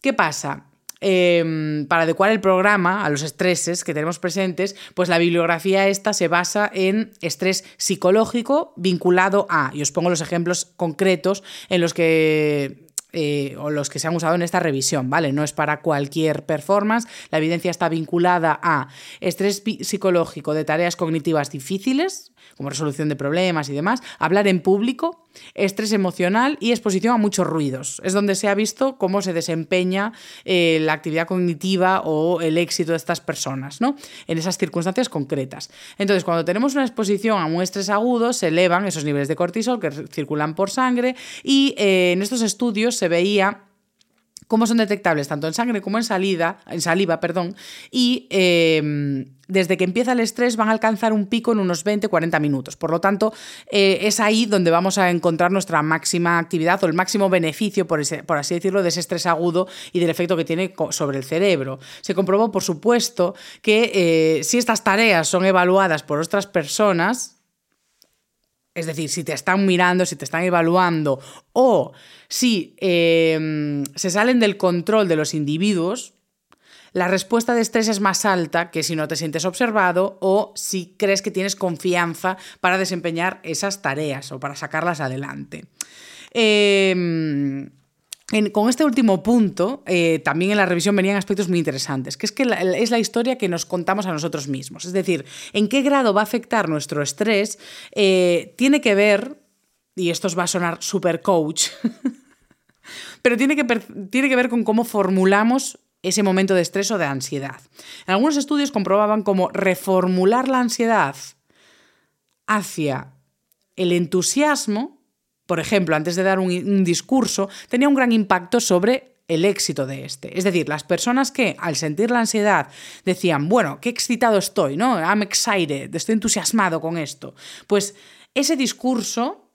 ¿Qué pasa? Em, para adecuar el programa a los estreses que tenemos presentes, pues la bibliografía esta se basa en estrés psicológico vinculado a, y os pongo los ejemplos concretos en los que eh, o los que se han usado en esta revisión, ¿vale? No es para cualquier performance. La evidencia está vinculada a estrés psicológico de tareas cognitivas difíciles, como resolución de problemas y demás, hablar en público, estrés emocional y exposición a muchos ruidos. Es donde se ha visto cómo se desempeña eh, la actividad cognitiva o el éxito de estas personas, ¿no? En esas circunstancias concretas. Entonces, cuando tenemos una exposición a un estrés agudo, se elevan esos niveles de cortisol que circulan por sangre y eh, en estos estudios se veía cómo son detectables tanto en sangre como en, salida, en saliva, perdón, y em, desde que empieza el estrés van a alcanzar un pico en unos 20-40 minutos. Por lo tanto, eh, es ahí donde vamos a encontrar nuestra máxima actividad o el máximo beneficio, por, por así decirlo, de ese estrés agudo y del efecto que tiene sobre el cerebro. Se comprobó, por supuesto, que eh, si estas tareas son evaluadas por otras personas, es decir, si te están mirando, si te están evaluando o si em, se salen del control de los individuos, la respuesta de estrés es más alta que si no te sientes observado o si crees que tienes confianza para desempeñar esas tareas o para sacarlas adelante. Eh, con este último punto, eh, también en la revisión venían aspectos muy interesantes, que es que es la historia que nos contamos a nosotros mismos. Es decir, en qué grado va a afectar nuestro estrés eh, tiene que ver, y esto os va a sonar super coach, pero tiene que, tiene que ver con cómo formulamos ese momento de estrés o de ansiedad. En algunos estudios comprobaban cómo reformular la ansiedad hacia el entusiasmo por ejemplo, antes de dar un, discurso, tenía un gran impacto sobre el éxito de este. Es decir, las personas que al sentir la ansiedad decían, bueno, qué excitado estoy, ¿no? I'm excited, estoy entusiasmado con esto. Pues ese discurso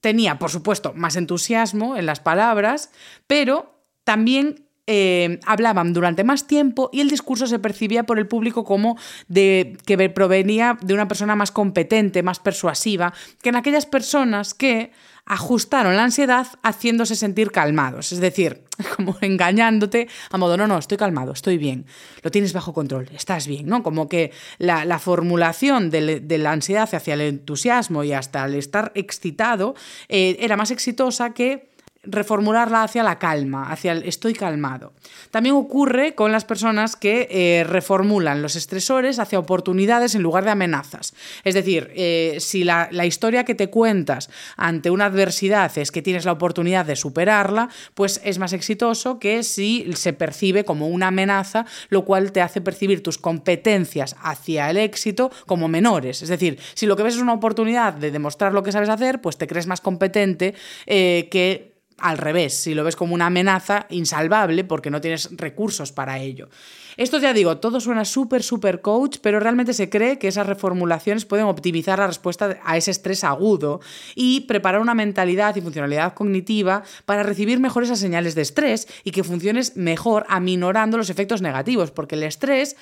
tenía, por supuesto, más entusiasmo en las palabras, pero también eh, hablaban durante más tiempo y el discurso se percibía por el público como de que provenía de una persona más competente, más persuasiva, que en aquellas personas que ajustaron la ansiedad haciéndose sentir calmados, es decir, como engañándote a modo, no, no, estoy calmado, estoy bien, lo tienes bajo control, estás bien, ¿no? Como que la, formulación de, la ansiedad hacia el entusiasmo y hasta el estar excitado eh, era más exitosa que reformularla hacia la calma, hacia el estoy calmado. También ocurre con las personas que eh, reformulan los estresores hacia oportunidades en lugar de amenazas. Es decir, eh, si la, historia que te cuentas ante una adversidad es que tienes la oportunidad de superarla, pues es más exitoso que si se percibe como una amenaza, lo cual te hace percibir tus competencias hacia el éxito como menores. Es decir, si lo que ves es una oportunidad de demostrar lo que sabes hacer, pues te crees más competente eh, que al revés, si lo ves como una amenaza insalvable porque no tienes recursos para ello. Esto ya digo, todo suena súper, súper coach, pero realmente se cree que esas reformulaciones pueden optimizar la respuesta a ese estrés agudo y preparar una mentalidad y funcionalidad cognitiva para recibir mejor esas señales de estrés y que funciones mejor aminorando los efectos negativos, porque el estrés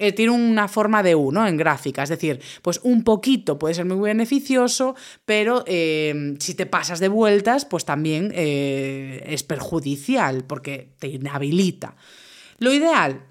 eh, tiene una forma de uno en gráfica, es decir, pues un poquito puede ser muy beneficioso, pero eh, si te pasas de vueltas, pues también eh, es perjudicial porque te inhabilita. Lo ideal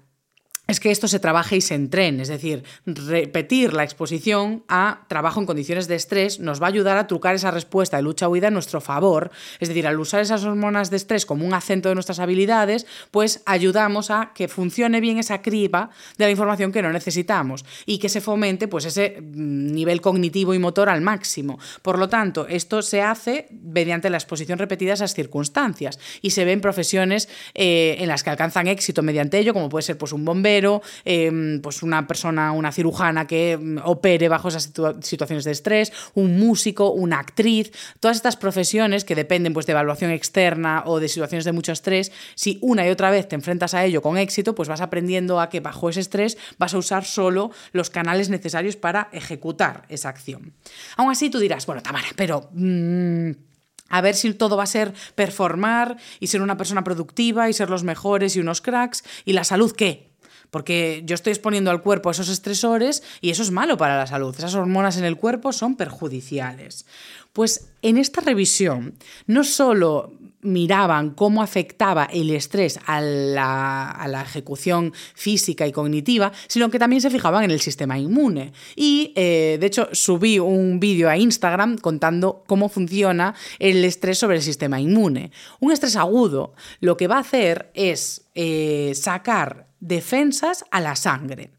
es que esto se trabaje y se entrene, es decir, repetir la exposición a trabajo en condiciones de estrés nos va a ayudar a trucar esa respuesta de lucha-huida en nuestro favor, es decir, al usar esas hormonas de estrés como un acento de nuestras habilidades, pues ayudamos a que funcione bien esa criba de la información que no necesitamos y que se fomente pues ese mm, nivel cognitivo y motor al máximo. Por lo tanto, esto se hace mediante la exposición repetida a esas circunstancias y se ve en profesiones eh, en las que alcanzan éxito mediante ello, como puede ser pues un bombero, Em, pues una persona, una cirujana que em, opere bajo esas situaciones de estrés, un músico, una actriz, todas estas profesiones que dependen pues, de evaluación externa o de situaciones de mucho estrés, si una y otra vez te enfrentas a ello con éxito, pues vas aprendiendo a que bajo ese estrés vas a usar solo los canales necesarios para ejecutar esa acción. Aún así tú dirás, bueno, Tamara, pero... Mm, a ver si todo va a ser performar y ser una persona productiva y ser los mejores y unos cracks. ¿Y la salud qué? Porque yo estoy exponiendo al cuerpo a esos estresores y eso es malo para la salud. Esas hormonas en el cuerpo son perjudiciales. Pues en esta revisión no solo miraban cómo afectaba el estrés a la, ejecución física y cognitiva, sino que también se fijaban en el sistema inmune. Y eh, de hecho subí un vídeo a Instagram contando cómo funciona el estrés sobre el sistema inmune. Un estrés agudo lo que va a hacer es eh, sacar defensas a la sangre.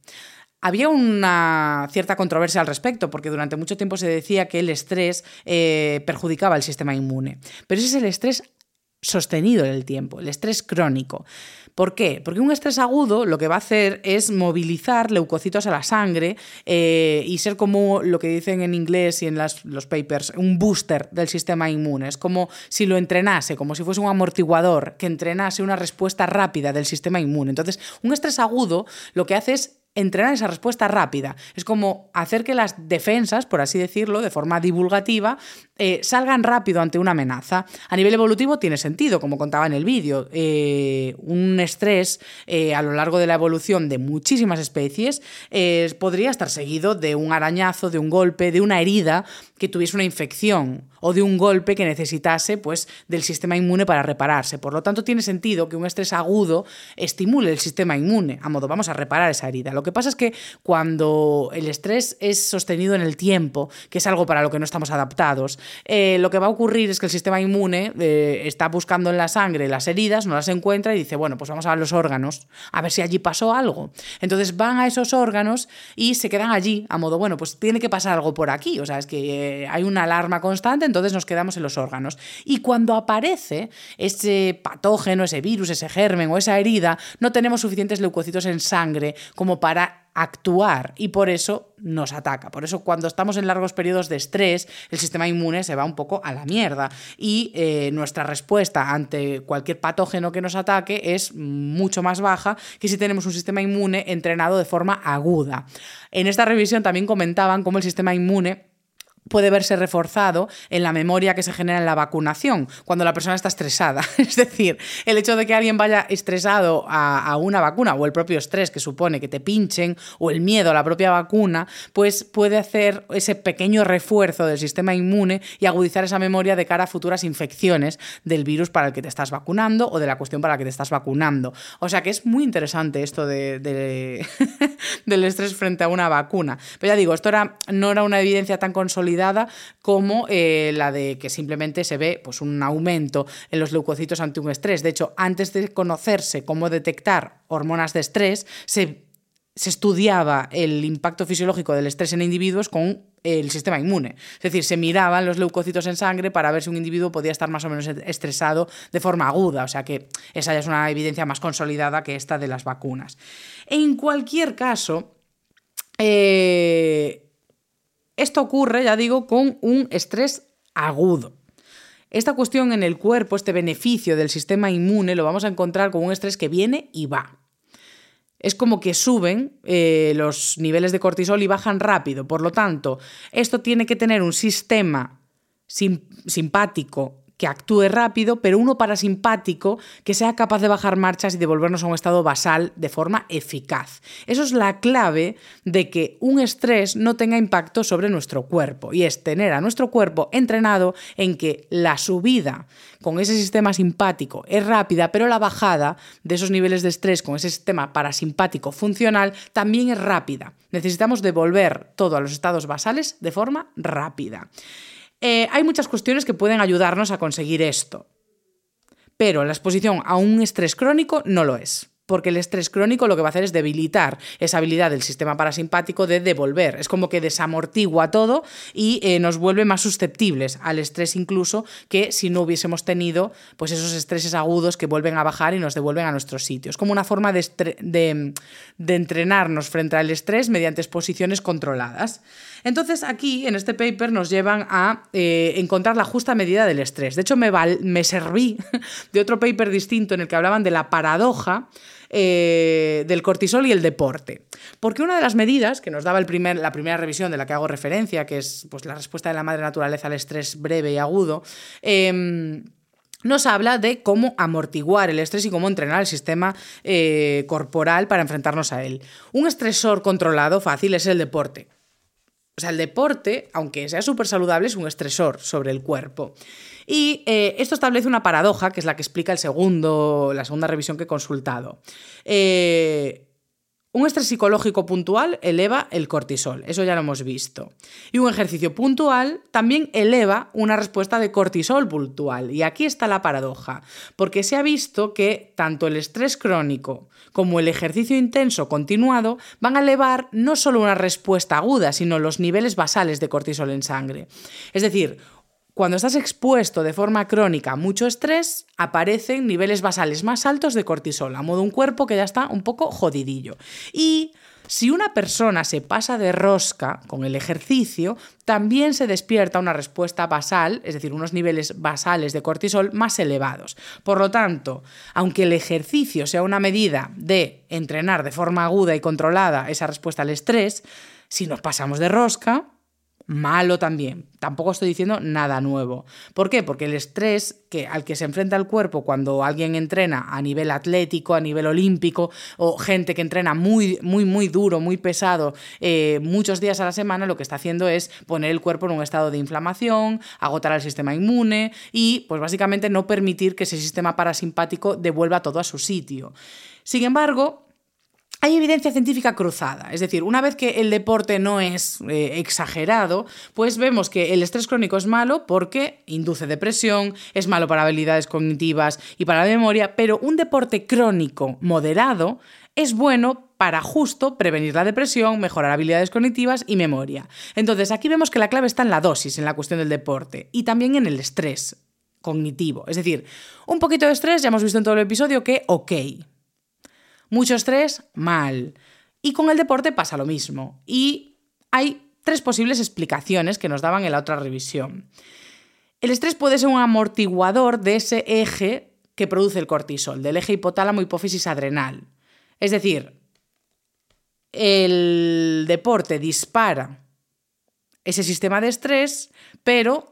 Había una cierta controversia al respecto, porque durante mucho tiempo se decía que el estrés eh, perjudicaba el sistema inmune. Pero ese es el estrés sostenido en el tiempo, el estrés crónico. ¿Por qué? Porque un estrés agudo lo que va a hacer es movilizar leucocitos a la sangre eh, y ser como lo que dicen en inglés y en los papers, un booster del sistema inmune. Es como si lo entrenase, como si fuese un amortiguador que entrenase una respuesta rápida del sistema inmune. Entonces, un estrés agudo lo que hace es entrenar esa respuesta rápida. Es como hacer que las defensas, por así decirlo, de forma divulgativa, eh, salgan rápido ante una amenaza. A nivel evolutivo tiene sentido, como contaba en el vídeo. Eh, un estrés eh, a lo largo de la evolución de muchísimas especies podría estar seguido de un arañazo, de un golpe, de una herida que tuviese una infección o de un golpe que necesitase pues, del sistema inmune para repararse. Por lo tanto, tiene sentido que un estrés agudo estimule el sistema inmune, a modo vamos a reparar esa herida. Lo que pasa es que cuando el estrés es sostenido en el tiempo, que es algo para lo que no estamos adaptados, eh, lo que va a ocurrir es que el sistema inmune eh, está buscando en la sangre las heridas, no las encuentra y dice, bueno, pues vamos a los órganos, a ver si allí pasó algo. Entonces van a esos órganos y se quedan allí, a modo, bueno, pues tiene que pasar algo por aquí, o sea, es que... Eh, hay una alarma constante, entonces nos quedamos en los órganos. Y cuando aparece ese patógeno, ese virus, ese germen o esa herida, no tenemos suficientes leucocitos en sangre como para actuar y por eso nos ataca. Por eso cuando estamos en largos periodos de estrés, el sistema inmune se va un poco a la mierda y eh, nuestra respuesta ante cualquier patógeno que nos ataque es mucho más baja que si tenemos un sistema inmune entrenado de forma aguda. En esta revisión también comentaban cómo el sistema inmune puede verse reforzado en la memoria que se genera en la vacunación, cuando la persona está estresada. Es decir, el hecho de que alguien vaya estresado a, una vacuna o el propio estrés que supone que te pinchen o el miedo a la propia vacuna, pues puede hacer ese pequeño refuerzo del sistema inmune y agudizar esa memoria de cara a futuras infecciones del virus para el que te estás vacunando o de la cuestión para la que te estás vacunando. O sea que es muy interesante esto de, del estrés frente a una vacuna. Pero ya digo, esto era, no era una evidencia tan consolidada como eh, la de que simplemente se ve pues, un aumento en los leucocitos ante un estrés. De hecho, antes de conocerse cómo detectar hormonas de estrés, se, se estudiaba el impacto fisiológico del estrés en individuos con el sistema inmune. Es decir, se miraban los leucocitos en sangre para ver si un individuo podía estar más o menos estresado de forma aguda. O sea que esa ya es una evidencia más consolidada que esta de las vacunas. En cualquier caso, eh, esto ocurre, ya digo, con un estrés agudo. Esta cuestión en el cuerpo, este beneficio del sistema inmune, lo vamos a encontrar con un estrés que viene y va. Es como que suben eh, los niveles de cortisol y bajan rápido. Por lo tanto, esto tiene que tener un sistema simpático que actúe rápido, pero uno parasimpático que sea capaz de bajar marchas y devolvernos a un estado basal de forma eficaz. Eso es la clave de que un estrés no tenga impacto sobre nuestro cuerpo y es tener a nuestro cuerpo entrenado en que la subida con ese sistema simpático es rápida, pero la bajada de esos niveles de estrés con ese sistema parasimpático funcional también es rápida. Necesitamos devolver todo a los estados basales de forma rápida. Eh, hay muchas cuestiones que pueden ayudarnos a conseguir esto, pero la exposición a un estrés crónico no lo es porque el estrés crónico lo que va a hacer es debilitar esa habilidad del sistema parasimpático de devolver. Es como que desamortigua todo y eh, nos vuelve más susceptibles al estrés incluso que si no hubiésemos tenido pues esos estreses agudos que vuelven a bajar y nos devuelven a nuestros sitios. Como una forma de, de entrenarnos frente al estrés mediante exposiciones controladas. Entonces aquí en este paper nos llevan a eh, encontrar la justa medida del estrés. De hecho me, me serví de otro paper distinto en el que hablaban de la paradoja eh, del cortisol y el deporte. Porque una de las medidas que nos daba la primera revisión de la que hago referencia, que es pues, la respuesta de la madre naturaleza al estrés breve y agudo, em, nos habla de cómo amortiguar el estrés y cómo entrenar el sistema eh, corporal para enfrentarnos a él. Un estresor controlado fácil es el deporte. O sea, el deporte, aunque sea súper saludable, es un estresor sobre el cuerpo. Y eh, esto establece una paradoja, que es la que explica el segundo, la segunda revisión que he consultado. Eh, un estrés psicológico puntual eleva el cortisol, eso ya lo hemos visto. Y un ejercicio puntual también eleva una respuesta de cortisol puntual. Y aquí está la paradoja, porque se ha visto que tanto el estrés crónico como el ejercicio intenso continuado van a elevar no solo una respuesta aguda, sino los niveles basales de cortisol en sangre. Es decir, cuando estás expuesto de forma crónica a mucho estrés, aparecen niveles basales más altos de cortisol, a modo un cuerpo que ya está un poco jodidillo. Y si una persona se pasa de rosca con el ejercicio, también se despierta una respuesta basal, es decir, unos niveles basales de cortisol más elevados. Por lo tanto, aunque el ejercicio sea una medida de entrenar de forma aguda y controlada esa respuesta al estrés, si nos pasamos de rosca, malo también. Tampoco estoy diciendo nada nuevo. ¿Por qué? Porque el estrés que, al que se enfrenta el cuerpo cuando alguien entrena a nivel atlético, a nivel olímpico, o gente que entrena muy, muy, muy duro, muy pesado, eh, muchos días a la semana, lo que está haciendo es poner el cuerpo en un estado de inflamación, agotar al sistema inmune y, pues básicamente, no permitir que ese sistema parasimpático devuelva todo a su sitio. Sin embargo, hay evidencia científica cruzada, es decir, una vez que el deporte no es eh, exagerado, pues vemos que el estrés crónico es malo porque induce depresión, es malo para habilidades cognitivas y para la memoria, pero un deporte crónico moderado es bueno para justo prevenir la depresión, mejorar habilidades cognitivas y memoria. Entonces, aquí vemos que la clave está en la dosis, en la cuestión del deporte, y también en el estrés cognitivo. Es decir, un poquito de estrés, ya hemos visto en todo el episodio que, ok, mucho estrés, mal. Y con el deporte pasa lo mismo. Y hay tres posibles explicaciones que nos daban en la otra revisión. El estrés puede ser un amortiguador de ese eje que produce el cortisol, del eje hipotálamo hipófisis adrenal. Es decir, el deporte dispara ese sistema de estrés, pero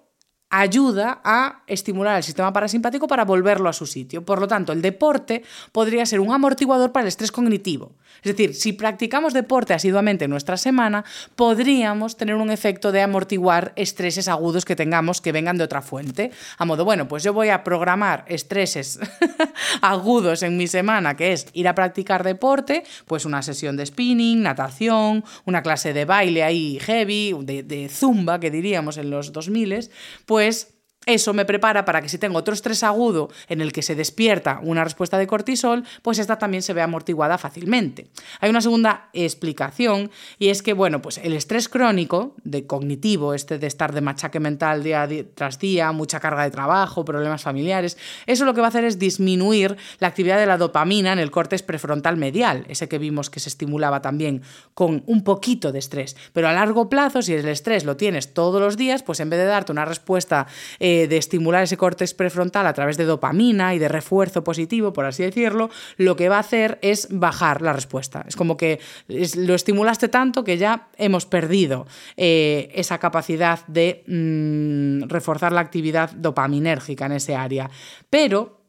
ayuda a estimular el sistema parasimpático para volverlo a su sitio. Por lo tanto, el deporte podría ser un amortiguador para el estrés cognitivo. Es decir, si practicamos deporte asiduamente en nuestra semana, podríamos tener un efecto de amortiguar estreses agudos que tengamos que vengan de otra fuente. A modo, bueno, pues yo voy a programar estreses agudos en mi semana, que es ir a practicar deporte, pues una sesión de spinning, natación, una clase de baile ahí heavy, de, de zumba, que diríamos en los 2000, pues pues eso me prepara para que si tengo otro estrés agudo en el que se despierta una respuesta de cortisol, pues esta también se ve amortiguada fácilmente. Hay una segunda explicación y es que, bueno, pues el estrés crónico de cognitivo, este de estar de machaque mental día tras día, mucha carga de trabajo, problemas familiares, eso lo que va a hacer es disminuir la actividad de la dopamina en el córtex prefrontal medial, ese que vimos que se estimulaba también con un poquito de estrés. Pero a largo plazo, si el estrés lo tienes todos los días, pues en vez de darte una respuesta eh, de estimular ese córtex prefrontal a través de dopamina y de refuerzo positivo, por así decirlo, lo que va a hacer es bajar la respuesta. Es como que lo estimulaste tanto que ya hemos perdido eh, esa capacidad de mm, reforzar la actividad dopaminérgica en ese área. Pero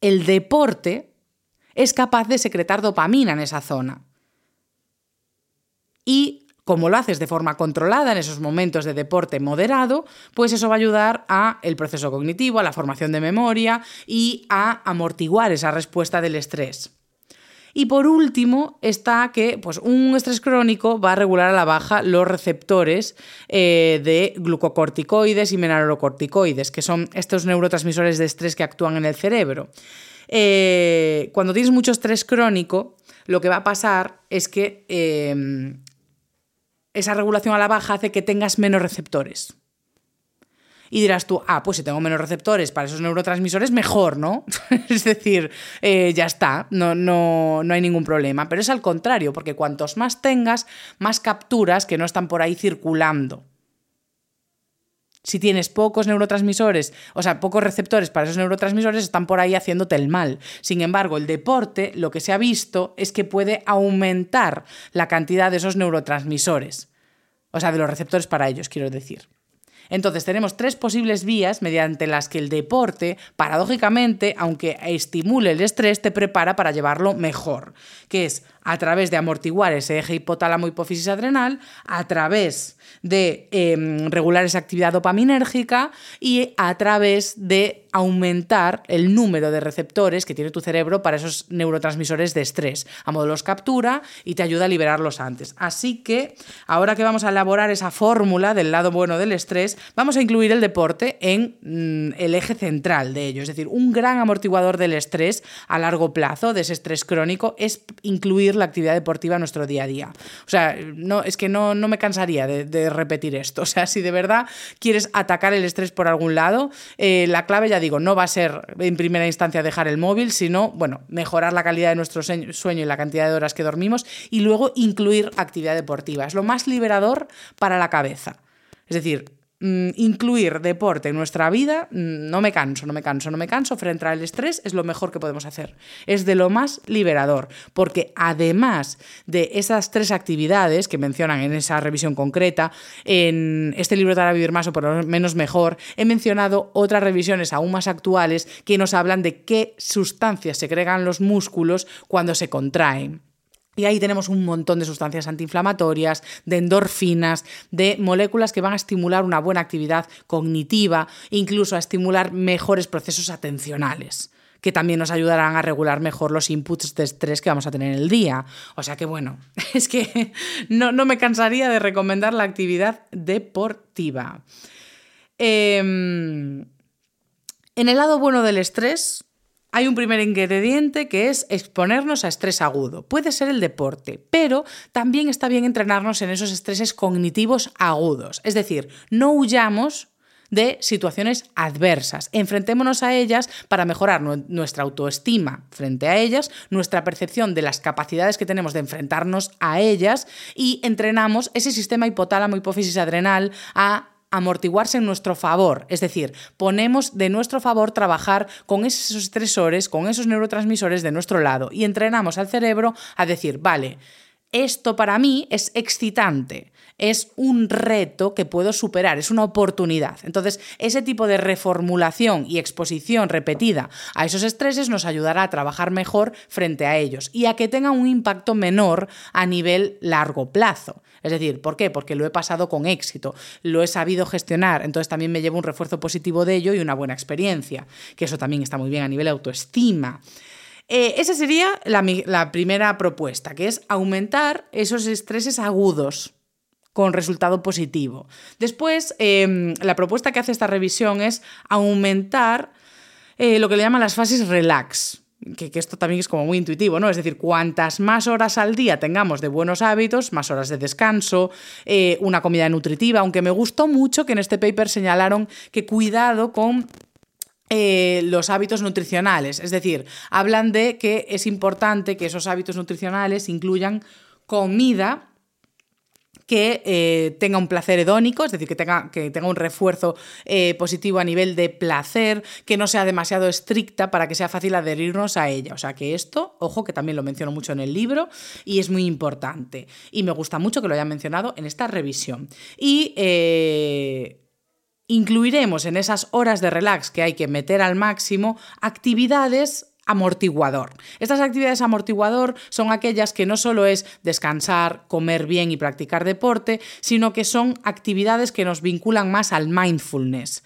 el deporte es capaz de secretar dopamina en esa zona. Y como lo haces de forma controlada en esos momentos de deporte moderado, pues eso va a ayudar a el proceso cognitivo, a la formación de memoria y a amortiguar esa respuesta del estrés. Y por último está que pues, un estrés crónico va a regular a la baja los receptores eh, de glucocorticoides y mineralocorticoides, que son estos neurotransmisores de estrés que actúan en el cerebro. Eh, cuando tienes mucho estrés crónico, lo que va a pasar es que eh, esa regulación a la baja hace que tengas menos receptores. Y dirás tú, ah, pues si tengo menos receptores para esos neurotransmisores, mejor, ¿no? es decir, eh, ya está, no, no, no hay ningún problema. Pero es al contrario, porque cuantos más tengas, más capturas que no están por ahí circulando. Si tienes pocos neurotransmisores, o sea, pocos receptores para esos neurotransmisores, están por ahí haciéndote el mal. Sin embargo, el deporte lo que se ha visto es que puede aumentar la cantidad de esos neurotransmisores. O sea, de los receptores para ellos, quiero decir. Entonces tenemos tres posibles vías mediante las que el deporte, paradójicamente, aunque estimule el estrés, te prepara para llevarlo mejor, que es a través de amortiguar ese eje hipotálamo hipófisis adrenal, a través de em, regular esa actividad dopaminérgica y a través de aumentar el número de receptores que tiene tu cerebro para esos neurotransmisores de estrés. A modo los captura y te ayuda a liberarlos antes. Así que ahora que vamos a elaborar esa fórmula del lado bueno del estrés, vamos a incluir el deporte en mm, el eje central de ello. Es decir, un gran amortiguador del estrés a largo plazo, de ese estrés crónico, es incluir la actividad deportiva en nuestro día a día. O sea, no, es que no, no me cansaría de, repetir esto. O sea, si de verdad quieres atacar el estrés por algún lado, eh, la clave, ya digo, no va a ser en primera instancia dejar el móvil, sino, bueno, mejorar la calidad de nuestro sueño y la cantidad de horas que dormimos y luego incluir actividad deportiva. Es lo más liberador para la cabeza. Es decir, incluir deporte en nuestra vida, mm, no me canso, no me canso, no me canso, frente al estrés es lo mejor que podemos hacer. Es de lo más liberador, porque además de esas tres actividades que mencionan en esa revisión concreta, en este libro de Vivir Más o por lo menos mejor, he mencionado otras revisiones aún más actuales que nos hablan de qué sustancias segregan los músculos cuando se contraen. Y ahí tenemos un montón de sustancias antiinflamatorias, de endorfinas, de moléculas que van a estimular una buena actividad cognitiva, incluso a estimular mejores procesos atencionales que también nos ayudarán a regular mejor los inputs de estrés que vamos a tener en el día. O sea que bueno, es que no, me cansaría de recomendar la actividad deportiva. Em, en el lado bueno del estrés, hay un primer ingrediente que es exponernos a estrés agudo. Puede ser el deporte, pero también está bien entrenarnos en esos estreses cognitivos agudos. Es decir, no huyamos de situaciones adversas. Enfrentémonos a ellas para mejorar nuestra autoestima frente a ellas, nuestra percepción de las capacidades que tenemos de enfrentarnos a ellas y entrenamos ese sistema hipotálamo hipófisis adrenal a amortiguarse en nuestro favor. Es decir, ponemos de nuestro favor trabajar con esos estresores, con esos neurotransmisores de nuestro lado y entrenamos al cerebro a decir, vale, esto para mí es excitante, es un reto que puedo superar, es una oportunidad. Entonces, ese tipo de reformulación y exposición repetida a esos estreses nos ayudará a trabajar mejor frente a ellos y a que tengan un impacto menor a nivel largo plazo. Es decir, ¿por qué? Porque lo he pasado con éxito, lo he sabido gestionar, entonces también me llevo un refuerzo positivo de ello y una buena experiencia, que eso también está muy bien a nivel autoestima. Eh, esa sería la, primera propuesta, que es aumentar esos estreses agudos con resultado positivo. Después, em, la propuesta que hace esta revisión es aumentar eh, lo que le llaman las fases relax que, esto también es como muy intuitivo, ¿no? Es decir, cuantas más horas al día tengamos de buenos hábitos, más horas de descanso, eh, una comida nutritiva, aunque me gustó mucho que en este paper señalaron que cuidado con eh, los hábitos nutricionales. Es decir, hablan de que es importante que esos hábitos nutricionales incluyan comida que eh, tenga un placer hedónico, es decir, que tenga, que tenga un refuerzo eh, positivo a nivel de placer, que no sea demasiado estricta para que sea fácil adherirnos a ella. O sea que esto, ojo, que también lo menciono mucho en el libro y es muy importante. Y me gusta mucho que lo haya mencionado en esta revisión. Y eh, incluiremos en esas horas de relax que hay que meter al máximo actividades amortiguador. Estas actividades amortiguador son aquellas que no solo es descansar, comer bien y practicar deporte, sino que son actividades que nos vinculan más al mindfulness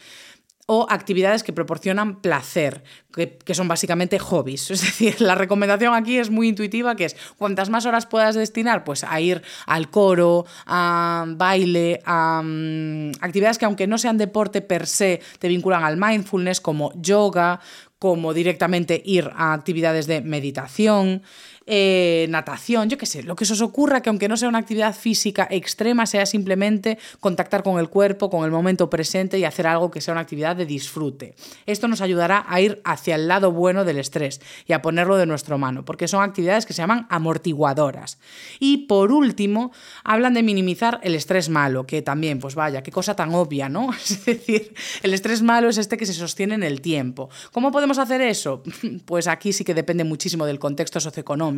o actividades que proporcionan placer, que, son básicamente hobbies. Es decir, la recomendación aquí es muy intuitiva, que es cuantas más horas puedas destinar pues, a ir al coro, a baile, a mm, actividades que aunque no sean deporte per se, te vinculan al mindfulness, como yoga, como directamente ir a actividades de meditación, eh, natación, yo qué sé, lo que se os ocurra, que aunque no sea una actividad física extrema, sea simplemente contactar con el cuerpo, con el momento presente y hacer algo que sea una actividad de disfrute. Esto nos ayudará a ir hacia el lado bueno del estrés y a ponerlo de nuestra mano, porque son actividades que se llaman amortiguadoras. Y por último, hablan de minimizar el estrés malo, que también, pues vaya, qué cosa tan obvia, ¿no? Es decir, el estrés malo es este que se sostiene en el tiempo. ¿Cómo podemos hacer eso? Pues aquí sí que depende muchísimo del contexto socioeconómico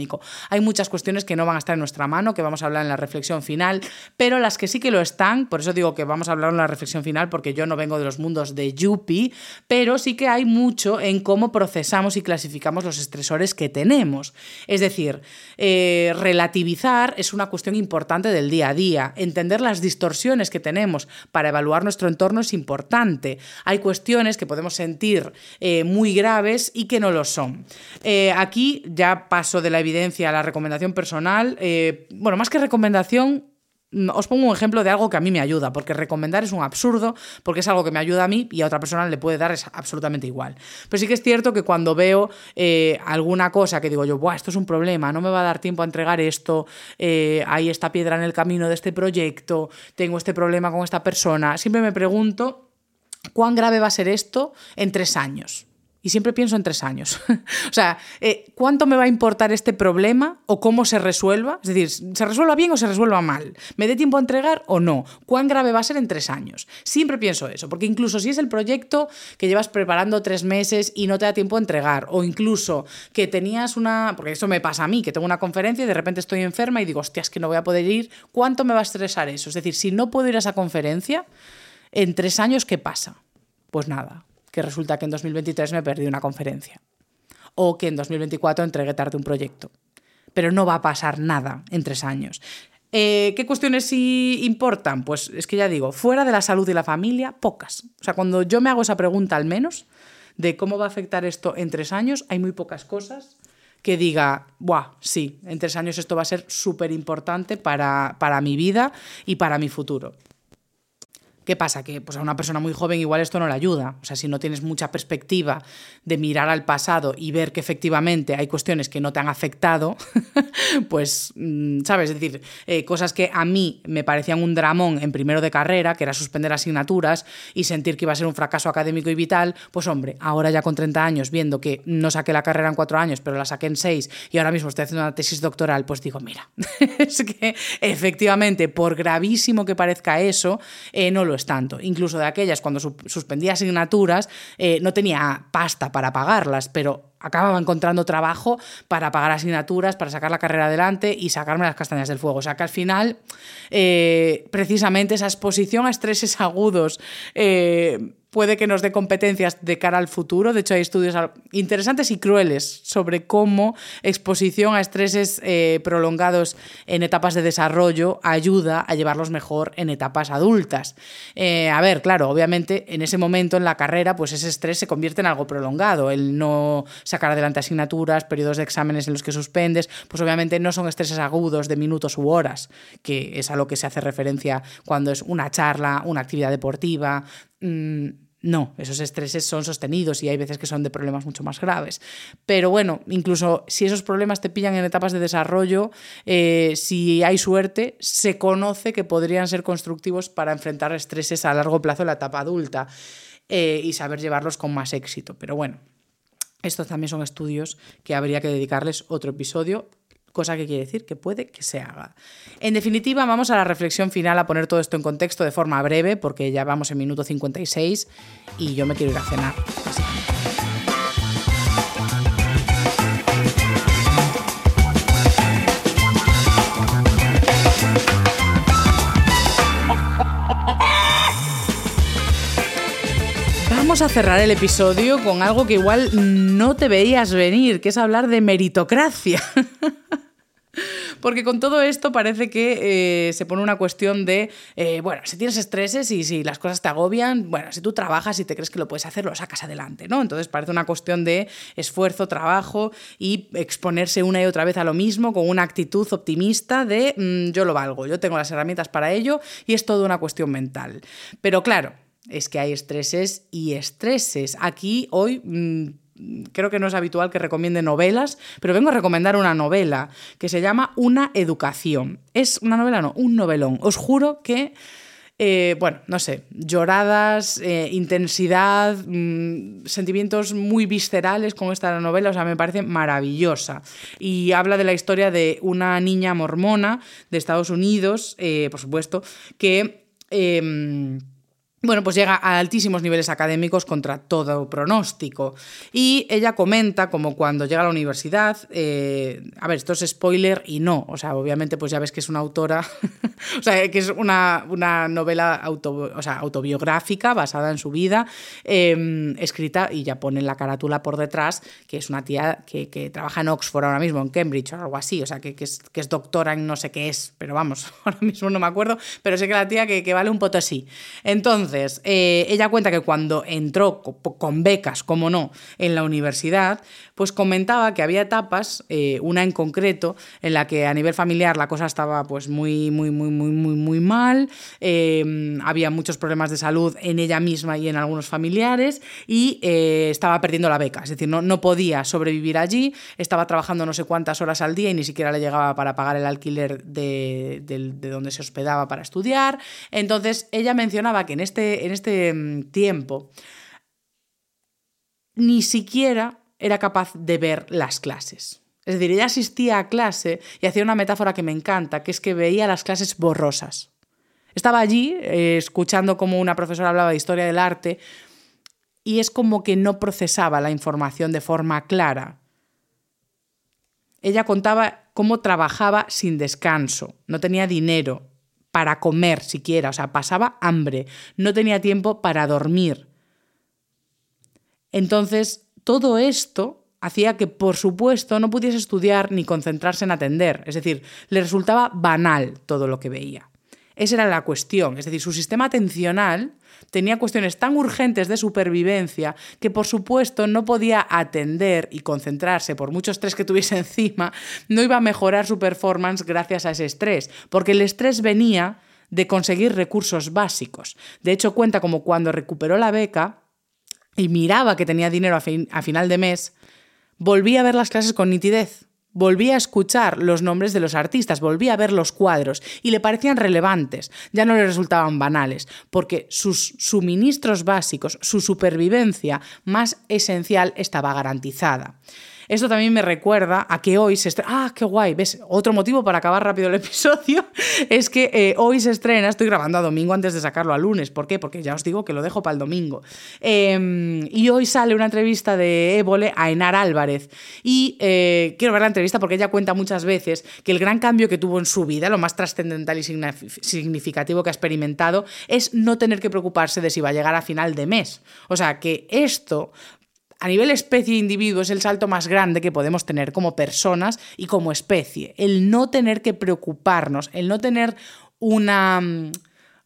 hay muchas cuestiones que no van a estar en nuestra mano, que vamos a hablar en la reflexión final, pero las que sí que lo están, por eso digo que vamos a hablar en la reflexión final, porque yo no vengo de los mundos de Yuppie, pero sí que hay mucho en cómo procesamos y clasificamos los estresores que tenemos. Es decir, eh, relativizar es una cuestión importante del día a día. Entender las distorsiones que tenemos para evaluar nuestro entorno es importante. Hay cuestiones que podemos sentir eh, muy graves y que no lo son. Eh, aquí ya paso de la evidencia la recomendación personal. Eh, bueno, más que recomendación, mm, os pongo un ejemplo de algo que a mí me ayuda, porque recomendar es un absurdo, porque es algo que me ayuda a mí y a otra persona le puede dar absolutamente igual. Pero sí que es cierto que cuando veo eh, alguna cosa que digo yo, Buah, esto es un problema, no me va a dar tiempo a entregar esto, hay esta piedra en el camino de este proyecto, tengo este problema con esta persona, siempre me pregunto cuán grave va a ser esto en tres años. Y siempre pienso en tres años. o sea, eh, ¿cuánto me va a importar este problema o cómo se resuelva? Es decir, ¿se resuelva bien o se resuelva mal? ¿Me dé tiempo a entregar o no? ¿Cuán grave va a ser en tres años? Siempre pienso eso, porque incluso si es el proyecto que llevas preparando tres meses y no te da tiempo a entregar, o incluso que tenías una. Porque eso me pasa a mí, que tengo una conferencia y de repente estoy enferma y digo, hostia, es que no voy a poder ir. ¿Cuánto me va a estresar eso? Es decir, si no puedo ir a esa conferencia, en tres años, ¿qué pasa? Pues nada, que resulta que en 2023 me perdí una conferencia o que en 2024 entregué tarde un proyecto. Pero no va a pasar nada en tres años. Eh, ¿Qué cuestiones sí importan? Pues es que ya digo, fuera de la salud y la familia, pocas. O sea, cuando yo me hago esa pregunta al menos de cómo va a afectar esto en tres años, hay muy pocas cosas que diga, Buah, sí, en tres años esto va a ser súper importante para, para mi vida y para mi futuro. ¿Qué pasa? Que pues, a una persona muy joven igual esto no le ayuda. O sea, si no tienes mucha perspectiva de mirar al pasado y ver que efectivamente hay cuestiones que no te han afectado, pues, mm, ¿sabes? Es decir, eh, cosas que a mí me parecían un dramón en primero de carrera, que era suspender asignaturas y sentir que iba a ser un fracaso académico y vital, pues hombre, ahora ya con 30 años, viendo que no saqué la carrera en cuatro años, pero la saqué en seis y ahora mismo estoy haciendo una tesis doctoral, pues digo, mira, es que efectivamente, por gravísimo que parezca eso, eh, no lo tanto. Incluso de aquellas cuando suspendía asignaturas eh, no tenía pasta para pagarlas, pero acababa encontrando trabajo para pagar asignaturas, para sacar la carrera adelante y sacarme las castañas del fuego. O sea que al final, eh, precisamente esa exposición a estreses agudos eh, puede que nos dé competencias de cara al futuro. De hecho, hay estudios interesantes y crueles sobre cómo exposición a estreses eh, prolongados en etapas de desarrollo ayuda a llevarlos mejor en etapas adultas. A ver, claro, obviamente en ese momento en la carrera, pues ese estrés se convierte en algo prolongado. El no sacar adelante asignaturas, periodos de exámenes en los que suspendes, pues obviamente no son estreses agudos de minutos u horas, que es a lo que se hace referencia cuando es una charla, una actividad deportiva, Mm, no, esos estreses son sostenidos y hay veces que son de problemas mucho más graves. Pero bueno, incluso si esos problemas te pillan en etapas de desarrollo, eh, si hay suerte, se conoce que podrían ser constructivos para enfrentar estreses a largo plazo en la etapa adulta eh, y saber llevarlos con más éxito. Pero bueno, estos también son estudios que habría que dedicarles otro episodio cosa que quiere decir que puede que se haga. En definitiva, vamos a la reflexión final, a poner todo esto en contexto de forma breve, porque ya vamos en minuto 56 y yo me quiero ir a cenar, A cerrar el episodio con algo que igual no te veías venir, que es hablar de meritocracia. Porque con todo esto parece que eh, se pone una cuestión de, eh, bueno, si tienes estreses y si las cosas te agobian, bueno, si tú trabajas y te crees que lo puedes hacer, lo sacas adelante, ¿no? Entonces parece una cuestión de esfuerzo, trabajo y exponerse una y otra vez a lo mismo con una actitud optimista de mm, yo lo valgo, yo tengo las herramientas para ello y es todo una cuestión mental. Pero claro, es que hay estreses y estreses. Aquí hoy... Mm, creo que no es habitual que recomiende novelas, pero vengo a recomendar una novela que se llama Una educación. Es una novela, no, un novelón. Os juro que, eh, bueno, no sé, lloradas, eh, intensidad, mm, sentimientos muy viscerales con esta novela, o sea, me parece maravillosa. Y habla de la historia de una niña mormona de Estados Unidos, eh, por supuesto, que em, bueno, pues llega a altísimos niveles académicos contra todo pronóstico. Y ella comenta como cuando llega a la universidad, eh, a ver, esto es spoiler y no, o sea, obviamente pues ya ves que es una autora, o sea, que es una, novela auto, o sea, autobiográfica basada en su vida, em, escrita y ya pone la carátula por detrás, que es una tía que, trabaja en Oxford ahora mismo, en Cambridge o algo así, o sea, que, es, que es doctora en no sé qué es, pero vamos, ahora mismo no me acuerdo, pero sé que la tía que, que vale un potosí. Entonces, entonces, eh, ella cuenta que cuando entró con becas, como no, en la universidad, pues comentaba que había etapas, eh, una en concreto, en la que a nivel familiar la cosa estaba pues muy, muy, muy, muy, muy, muy mal, em, había muchos problemas de salud en ella misma y en algunos familiares y eh, estaba perdiendo la beca, es decir, no, podía sobrevivir allí, estaba trabajando no sé cuántas horas al día y ni siquiera le llegaba para pagar el alquiler de, de donde se hospedaba para estudiar. Entonces, ella mencionaba que en este este, en este mm, tiempo ni siquiera era capaz de ver las clases. Es decir, ella asistía a clase y hacía una metáfora que me encanta, que es que veía las clases borrosas. Estaba allí eh, escuchando como una profesora hablaba de historia del arte y es como que no procesaba la información de forma clara. Ella contaba cómo trabajaba sin descanso, no tenía dinero, para comer siquiera, o sea, pasaba hambre, no tenía tiempo para dormir. Entonces, todo esto hacía que, por supuesto, no pudiese estudiar ni concentrarse en atender, es decir, le resultaba banal todo lo que veía. Esa era la cuestión, es decir, su sistema atencional tenía cuestiones tan urgentes de supervivencia que por supuesto no podía atender y concentrarse por mucho estrés que tuviese encima, no iba a mejorar su performance gracias a ese estrés, porque el estrés venía de conseguir recursos básicos. De hecho, cuenta como cuando recuperó la beca y miraba que tenía dinero a, final de mes, volvía a ver las clases con nitidez Volví a escuchar los nombres de los artistas, volví a ver los cuadros y le parecían relevantes, ya no le resultaban banales, porque sus suministros básicos, su supervivencia más esencial estaba garantizada. Esto también me recuerda a que hoy se estrena. ¡Ah, qué guay! ¿Ves? Otro motivo para acabar rápido el episodio es que eh, hoy se estrena. Estoy grabando a domingo antes de sacarlo a lunes. ¿Por qué? Porque ya os digo que lo dejo para el domingo. Em, y hoy sale una entrevista de Évole a Enar Álvarez. Y eh, quiero ver la entrevista porque ella cuenta muchas veces que el gran cambio que tuvo en su vida, lo más trascendental y significativo que ha experimentado, es no tener que preocuparse de si va a llegar a final de mes. O sea, que esto a nivel especie e individuo es el salto más grande que podemos tener como personas y como especie. El no tener que preocuparnos, el no tener una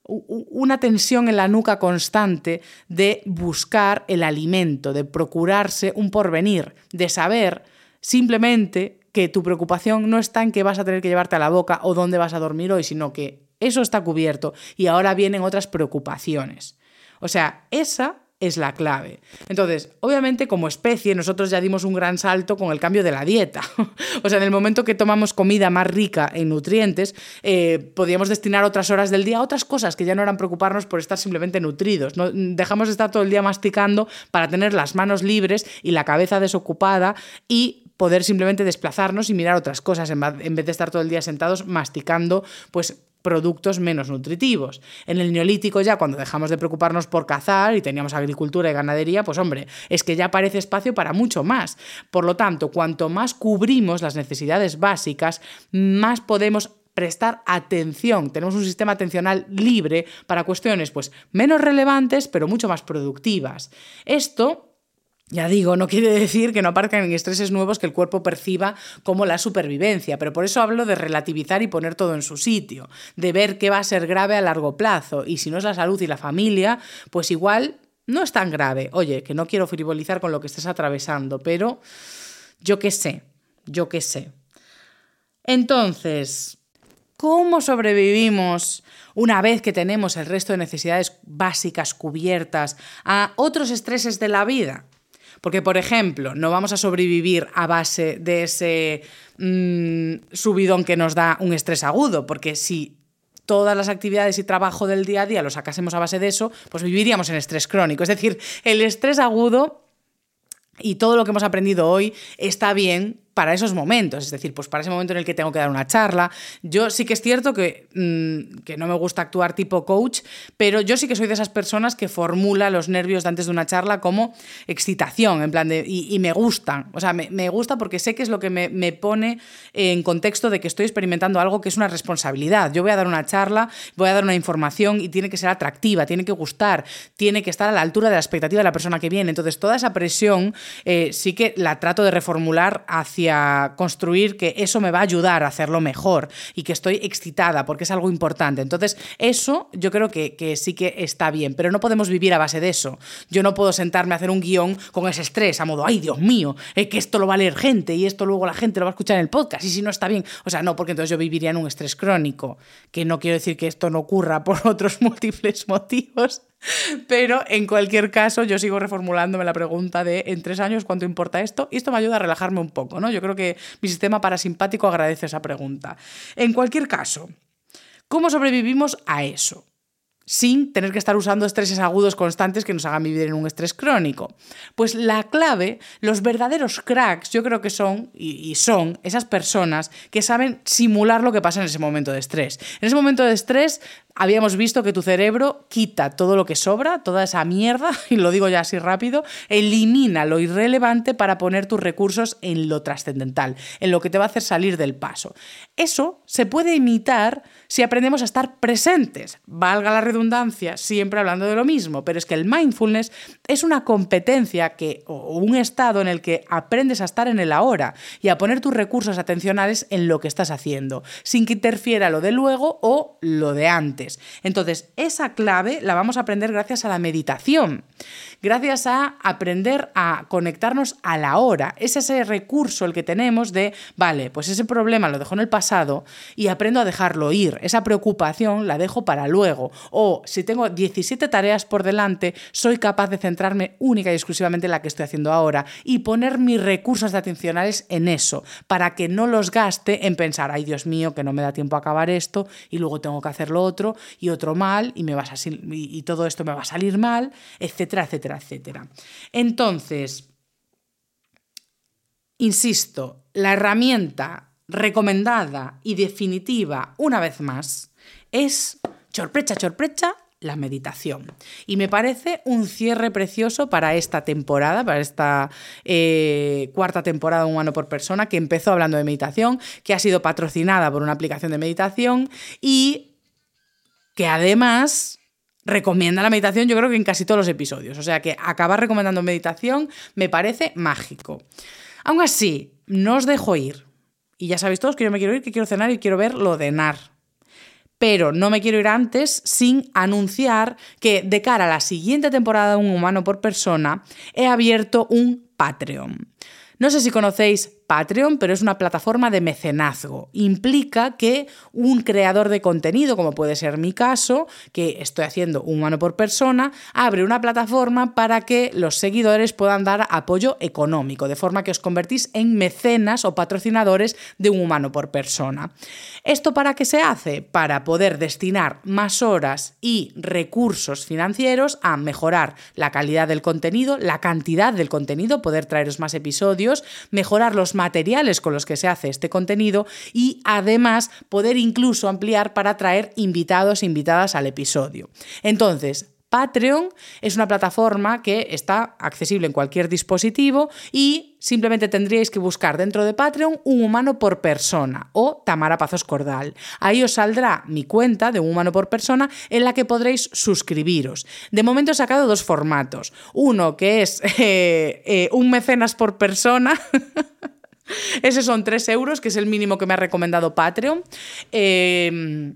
una tensión en la nuca constante de buscar el alimento, de procurarse un porvenir, de saber simplemente que tu preocupación no está en que vas a tener que llevarte a la boca o dónde vas a dormir hoy, sino que eso está cubierto y ahora vienen otras preocupaciones. O sea, esa es la clave. Entonces, obviamente como especie nosotros ya dimos un gran salto con el cambio de la dieta. o sea, en el momento que tomamos comida más rica en nutrientes, eh, podíamos destinar otras horas del día a otras cosas que ya no eran preocuparnos por estar simplemente nutridos. ¿no? Dejamos de estar todo el día masticando para tener las manos libres y la cabeza desocupada y poder simplemente desplazarnos y mirar otras cosas en vez de estar todo el día sentados masticando pues productos menos nutritivos. En el neolítico ya cuando dejamos de preocuparnos por cazar y teníamos agricultura y ganadería, pues hombre, es que ya aparece espacio para mucho más. Por lo tanto, cuanto más cubrimos las necesidades básicas, más podemos prestar atención. Tenemos un sistema atencional libre para cuestiones pues menos relevantes, pero mucho más productivas. Esto ya digo, no quiere decir que no aparezcan estreses nuevos que el cuerpo perciba como la supervivencia, pero por eso hablo de relativizar y poner todo en su sitio, de ver qué va a ser grave a largo plazo y si no es la salud y la familia, pues igual no es tan grave. Oye, que no quiero frivolizar con lo que estés atravesando, pero yo qué sé, yo qué sé. Entonces, ¿cómo sobrevivimos una vez que tenemos el resto de necesidades básicas cubiertas a otros estreses de la vida? Porque, por ejemplo, no vamos a sobrevivir a base de ese mm, subidón que nos da un estrés agudo, porque si todas las actividades y trabajo del día a día lo sacásemos a base de eso, pues viviríamos en estrés crónico. Es decir, el estrés agudo y todo lo que hemos aprendido hoy está bien para esos momentos, es decir, pues para ese momento en el que tengo que dar una charla. Yo sí que es cierto que, mm, que, no me gusta actuar tipo coach, pero yo sí que soy de esas personas que formula los nervios de antes de una charla como excitación, en plan de, y, me gustan, o sea, me, me, gusta porque sé que es lo que me, me, pone en contexto de que estoy experimentando algo que es una responsabilidad. Yo voy a dar una charla, voy a dar una información y tiene que ser atractiva, tiene que gustar, tiene que estar a la altura de la expectativa de la persona que viene. Entonces, toda esa presión eh, sí que la trato de reformular hacia a construir que eso me va a ayudar a hacerlo mejor y que estoy excitada porque es algo importante. Entonces, eso yo creo que, sí que está bien, pero no podemos vivir a base de eso. Yo no puedo sentarme a hacer un guion con ese estrés, a modo, ay Dios mío, es que esto lo va a leer gente y esto luego la gente lo va a escuchar en el podcast y si no está bien. O sea, no, porque entonces yo viviría en un estrés crónico, que no quiero decir que esto no ocurra por otros múltiples motivos, pero en cualquier caso, yo sigo reformulándome la pregunta de en tres años cuánto importa esto, y esto me ayuda a relajarme un poco, ¿no? Yo creo que mi sistema parasimpático agradece esa pregunta. En cualquier caso, ¿cómo sobrevivimos a eso? sin tener que estar usando estreses agudos constantes que nos hagan vivir en un estrés crónico. Pues la clave, los verdaderos cracks, yo creo que son, y, son, esas personas que saben simular lo que pasa en ese momento de estrés. En ese momento de estrés habíamos visto que tu cerebro quita todo lo que sobra, toda esa mierda, y lo digo ya así rápido, elimina lo irrelevante para poner tus recursos en lo trascendental, en lo que te va a hacer salir del paso. Eso se puede imitar si aprendemos a estar presentes, valga la redundancia, siempre hablando de lo mismo, pero es que el mindfulness es una competencia que, o un estado en el que aprendes a estar en el ahora y a poner tus recursos atencionales en lo que estás haciendo, sin que interfiera lo de luego o lo de antes. Entonces, esa clave la vamos a aprender gracias a la meditación gracias a aprender a conectarnos a la hora. Es ese recurso el que tenemos de, vale, pues ese problema lo dejo en el pasado y aprendo a dejarlo ir. Esa preocupación la dejo para luego. O si tengo 17 tareas por delante, soy capaz de centrarme única y exclusivamente en la que estoy haciendo ahora y poner mis recursos atencionales en eso, para que no los gaste en pensar, ay Dios mío, que no me da tiempo a acabar esto y luego tengo que hacer lo otro y otro mal y, me vas a, y todo esto me va a salir mal, etcétera, etcétera Entonces, insisto, la herramienta recomendada y definitiva, una vez más, es chorprecha, chorprecha, la meditación. Y me parece un cierre precioso para esta temporada, para esta eh, cuarta temporada Humano por Persona, que empezó hablando de meditación, que ha sido patrocinada por una aplicación de meditación y que además recomienda la meditación, yo creo que en casi todos los episodios. O sea que acabar recomendando meditación me parece mágico. Aún así, no os dejo ir. Y ya sabéis todos que yo me quiero ir, que quiero cenar y quiero ver lo de NAR. Pero no me quiero ir antes sin anunciar que de cara a la siguiente temporada de Un Humano por Persona he abierto un Patreon. No sé si conocéis Patreon, pero es una plataforma de mecenazgo. Implica que un creador de contenido, como puede ser mi caso, que estoy haciendo humano por persona, abre una plataforma para que los seguidores puedan dar apoyo económico, de forma que os convertís en mecenas o patrocinadores de un humano por persona. ¿Esto para qué se hace? Para poder destinar más horas y recursos financieros a mejorar la calidad del contenido, la cantidad del contenido, poder traeros más episodios, mejorar los materiales con los que se hace este contenido y además poder incluso ampliar para traer invitados e invitadas al episodio. Entonces, Patreon es una plataforma que está accesible en cualquier dispositivo y simplemente tendríais que buscar dentro de Patreon un humano por persona o Tamara Pazos Cordal. Ahí os saldrá mi cuenta de un humano por persona en la que podréis suscribiros. De momento he sacado dos formatos. Uno que es eh, eh, un mecenas por persona. Ese son 3 euros, que es el mínimo que me ha recomendado Patreon. Eh,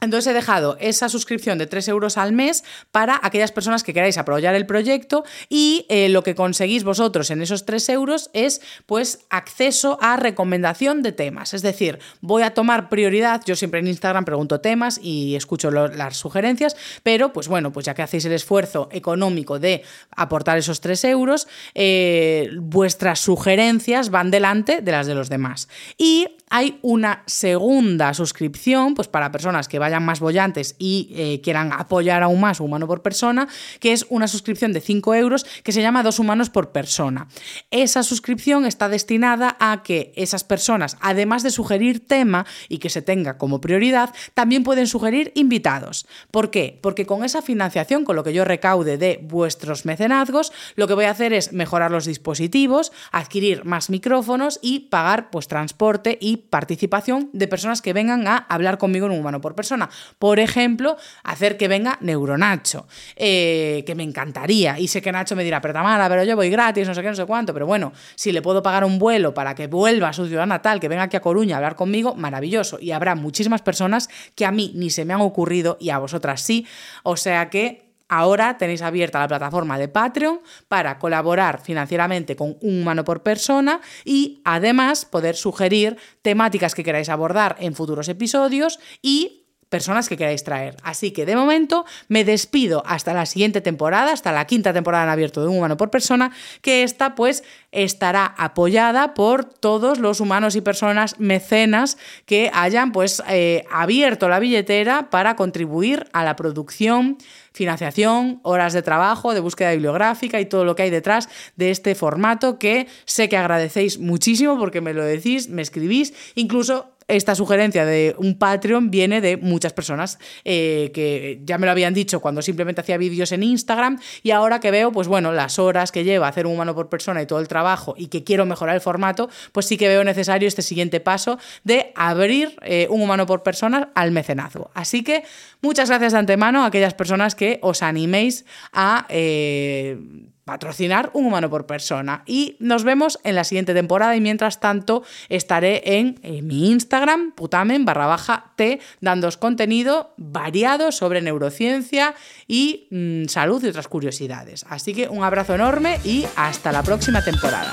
entonces he dejado esa suscripción de 3 euros al mes para aquellas personas que queráis apoyar el proyecto y eh, lo que conseguís vosotros en esos 3 euros es pues acceso a recomendación de temas. Es decir, voy a tomar prioridad, yo siempre en Instagram pregunto temas y escucho las sugerencias, pero pues bueno, pues ya que hacéis el esfuerzo económico de aportar esos 3 euros, eh, vuestras sugerencias van delante de las de los demás. Y hay una segunda suscripción, pues para personas que vayan más bollantes y eh, quieran apoyar aún más humano por persona, que es una suscripción de 5 euros que se llama Dos Humanos por Persona. Esa suscripción está destinada a que esas personas, además de sugerir tema y que se tenga como prioridad, también pueden sugerir invitados. ¿Por qué? Porque con esa financiación, con lo que yo recaude de vuestros mecenazgos, lo que voy a hacer es mejorar los dispositivos, adquirir más micrófonos y pagar pues transporte y participación de personas que vengan a hablar conmigo en un humano por persona. Por ejemplo, hacer que venga Neuronacho, eh, que me encantaría. Y sé que Nacho me dirá, pero Tamara, pero yo voy gratis, no sé qué, no sé cuánto. Pero bueno, si le puedo pagar un vuelo para que vuelva a su ciudad natal, que venga aquí a Coruña a hablar conmigo, maravilloso. Y habrá muchísimas personas que a mí ni se me han ocurrido y a vosotras sí. O sea que Ahora tenéis abierta la plataforma de Patreon para colaborar financieramente con un humano por persona y además poder sugerir temáticas que queráis abordar en futuros episodios y personas que queráis traer. Así que de momento me despido hasta la siguiente temporada, hasta la quinta temporada en abierto de un humano por persona, que esta pues estará apoyada por todos los humanos y personas mecenas que hayan pues eh, abierto la billetera para contribuir a la producción financiación, horas de trabajo, de búsqueda bibliográfica y todo lo que hay detrás de este formato que sé que agradecéis muchísimo porque me lo decís, me escribís, incluso esta sugerencia de un Patreon viene de muchas personas eh, que ya me lo habían dicho cuando simplemente hacía vídeos en Instagram y ahora que veo, pues bueno, las horas que lleva hacer un humano por persona y todo el trabajo y que quiero mejorar el formato, pues sí que veo necesario este siguiente paso de abrir eh, un humano por persona al mecenazgo. Así que muchas gracias de antemano a aquellas personas que os animéis a... Eh, patrocinar un humano por persona. Y nos vemos en la siguiente temporada y mientras tanto estaré en, mi Instagram, putamen barra baja T, dándos contenido variado sobre neurociencia y mm, salud y otras curiosidades. Así que un abrazo enorme y hasta la próxima temporada.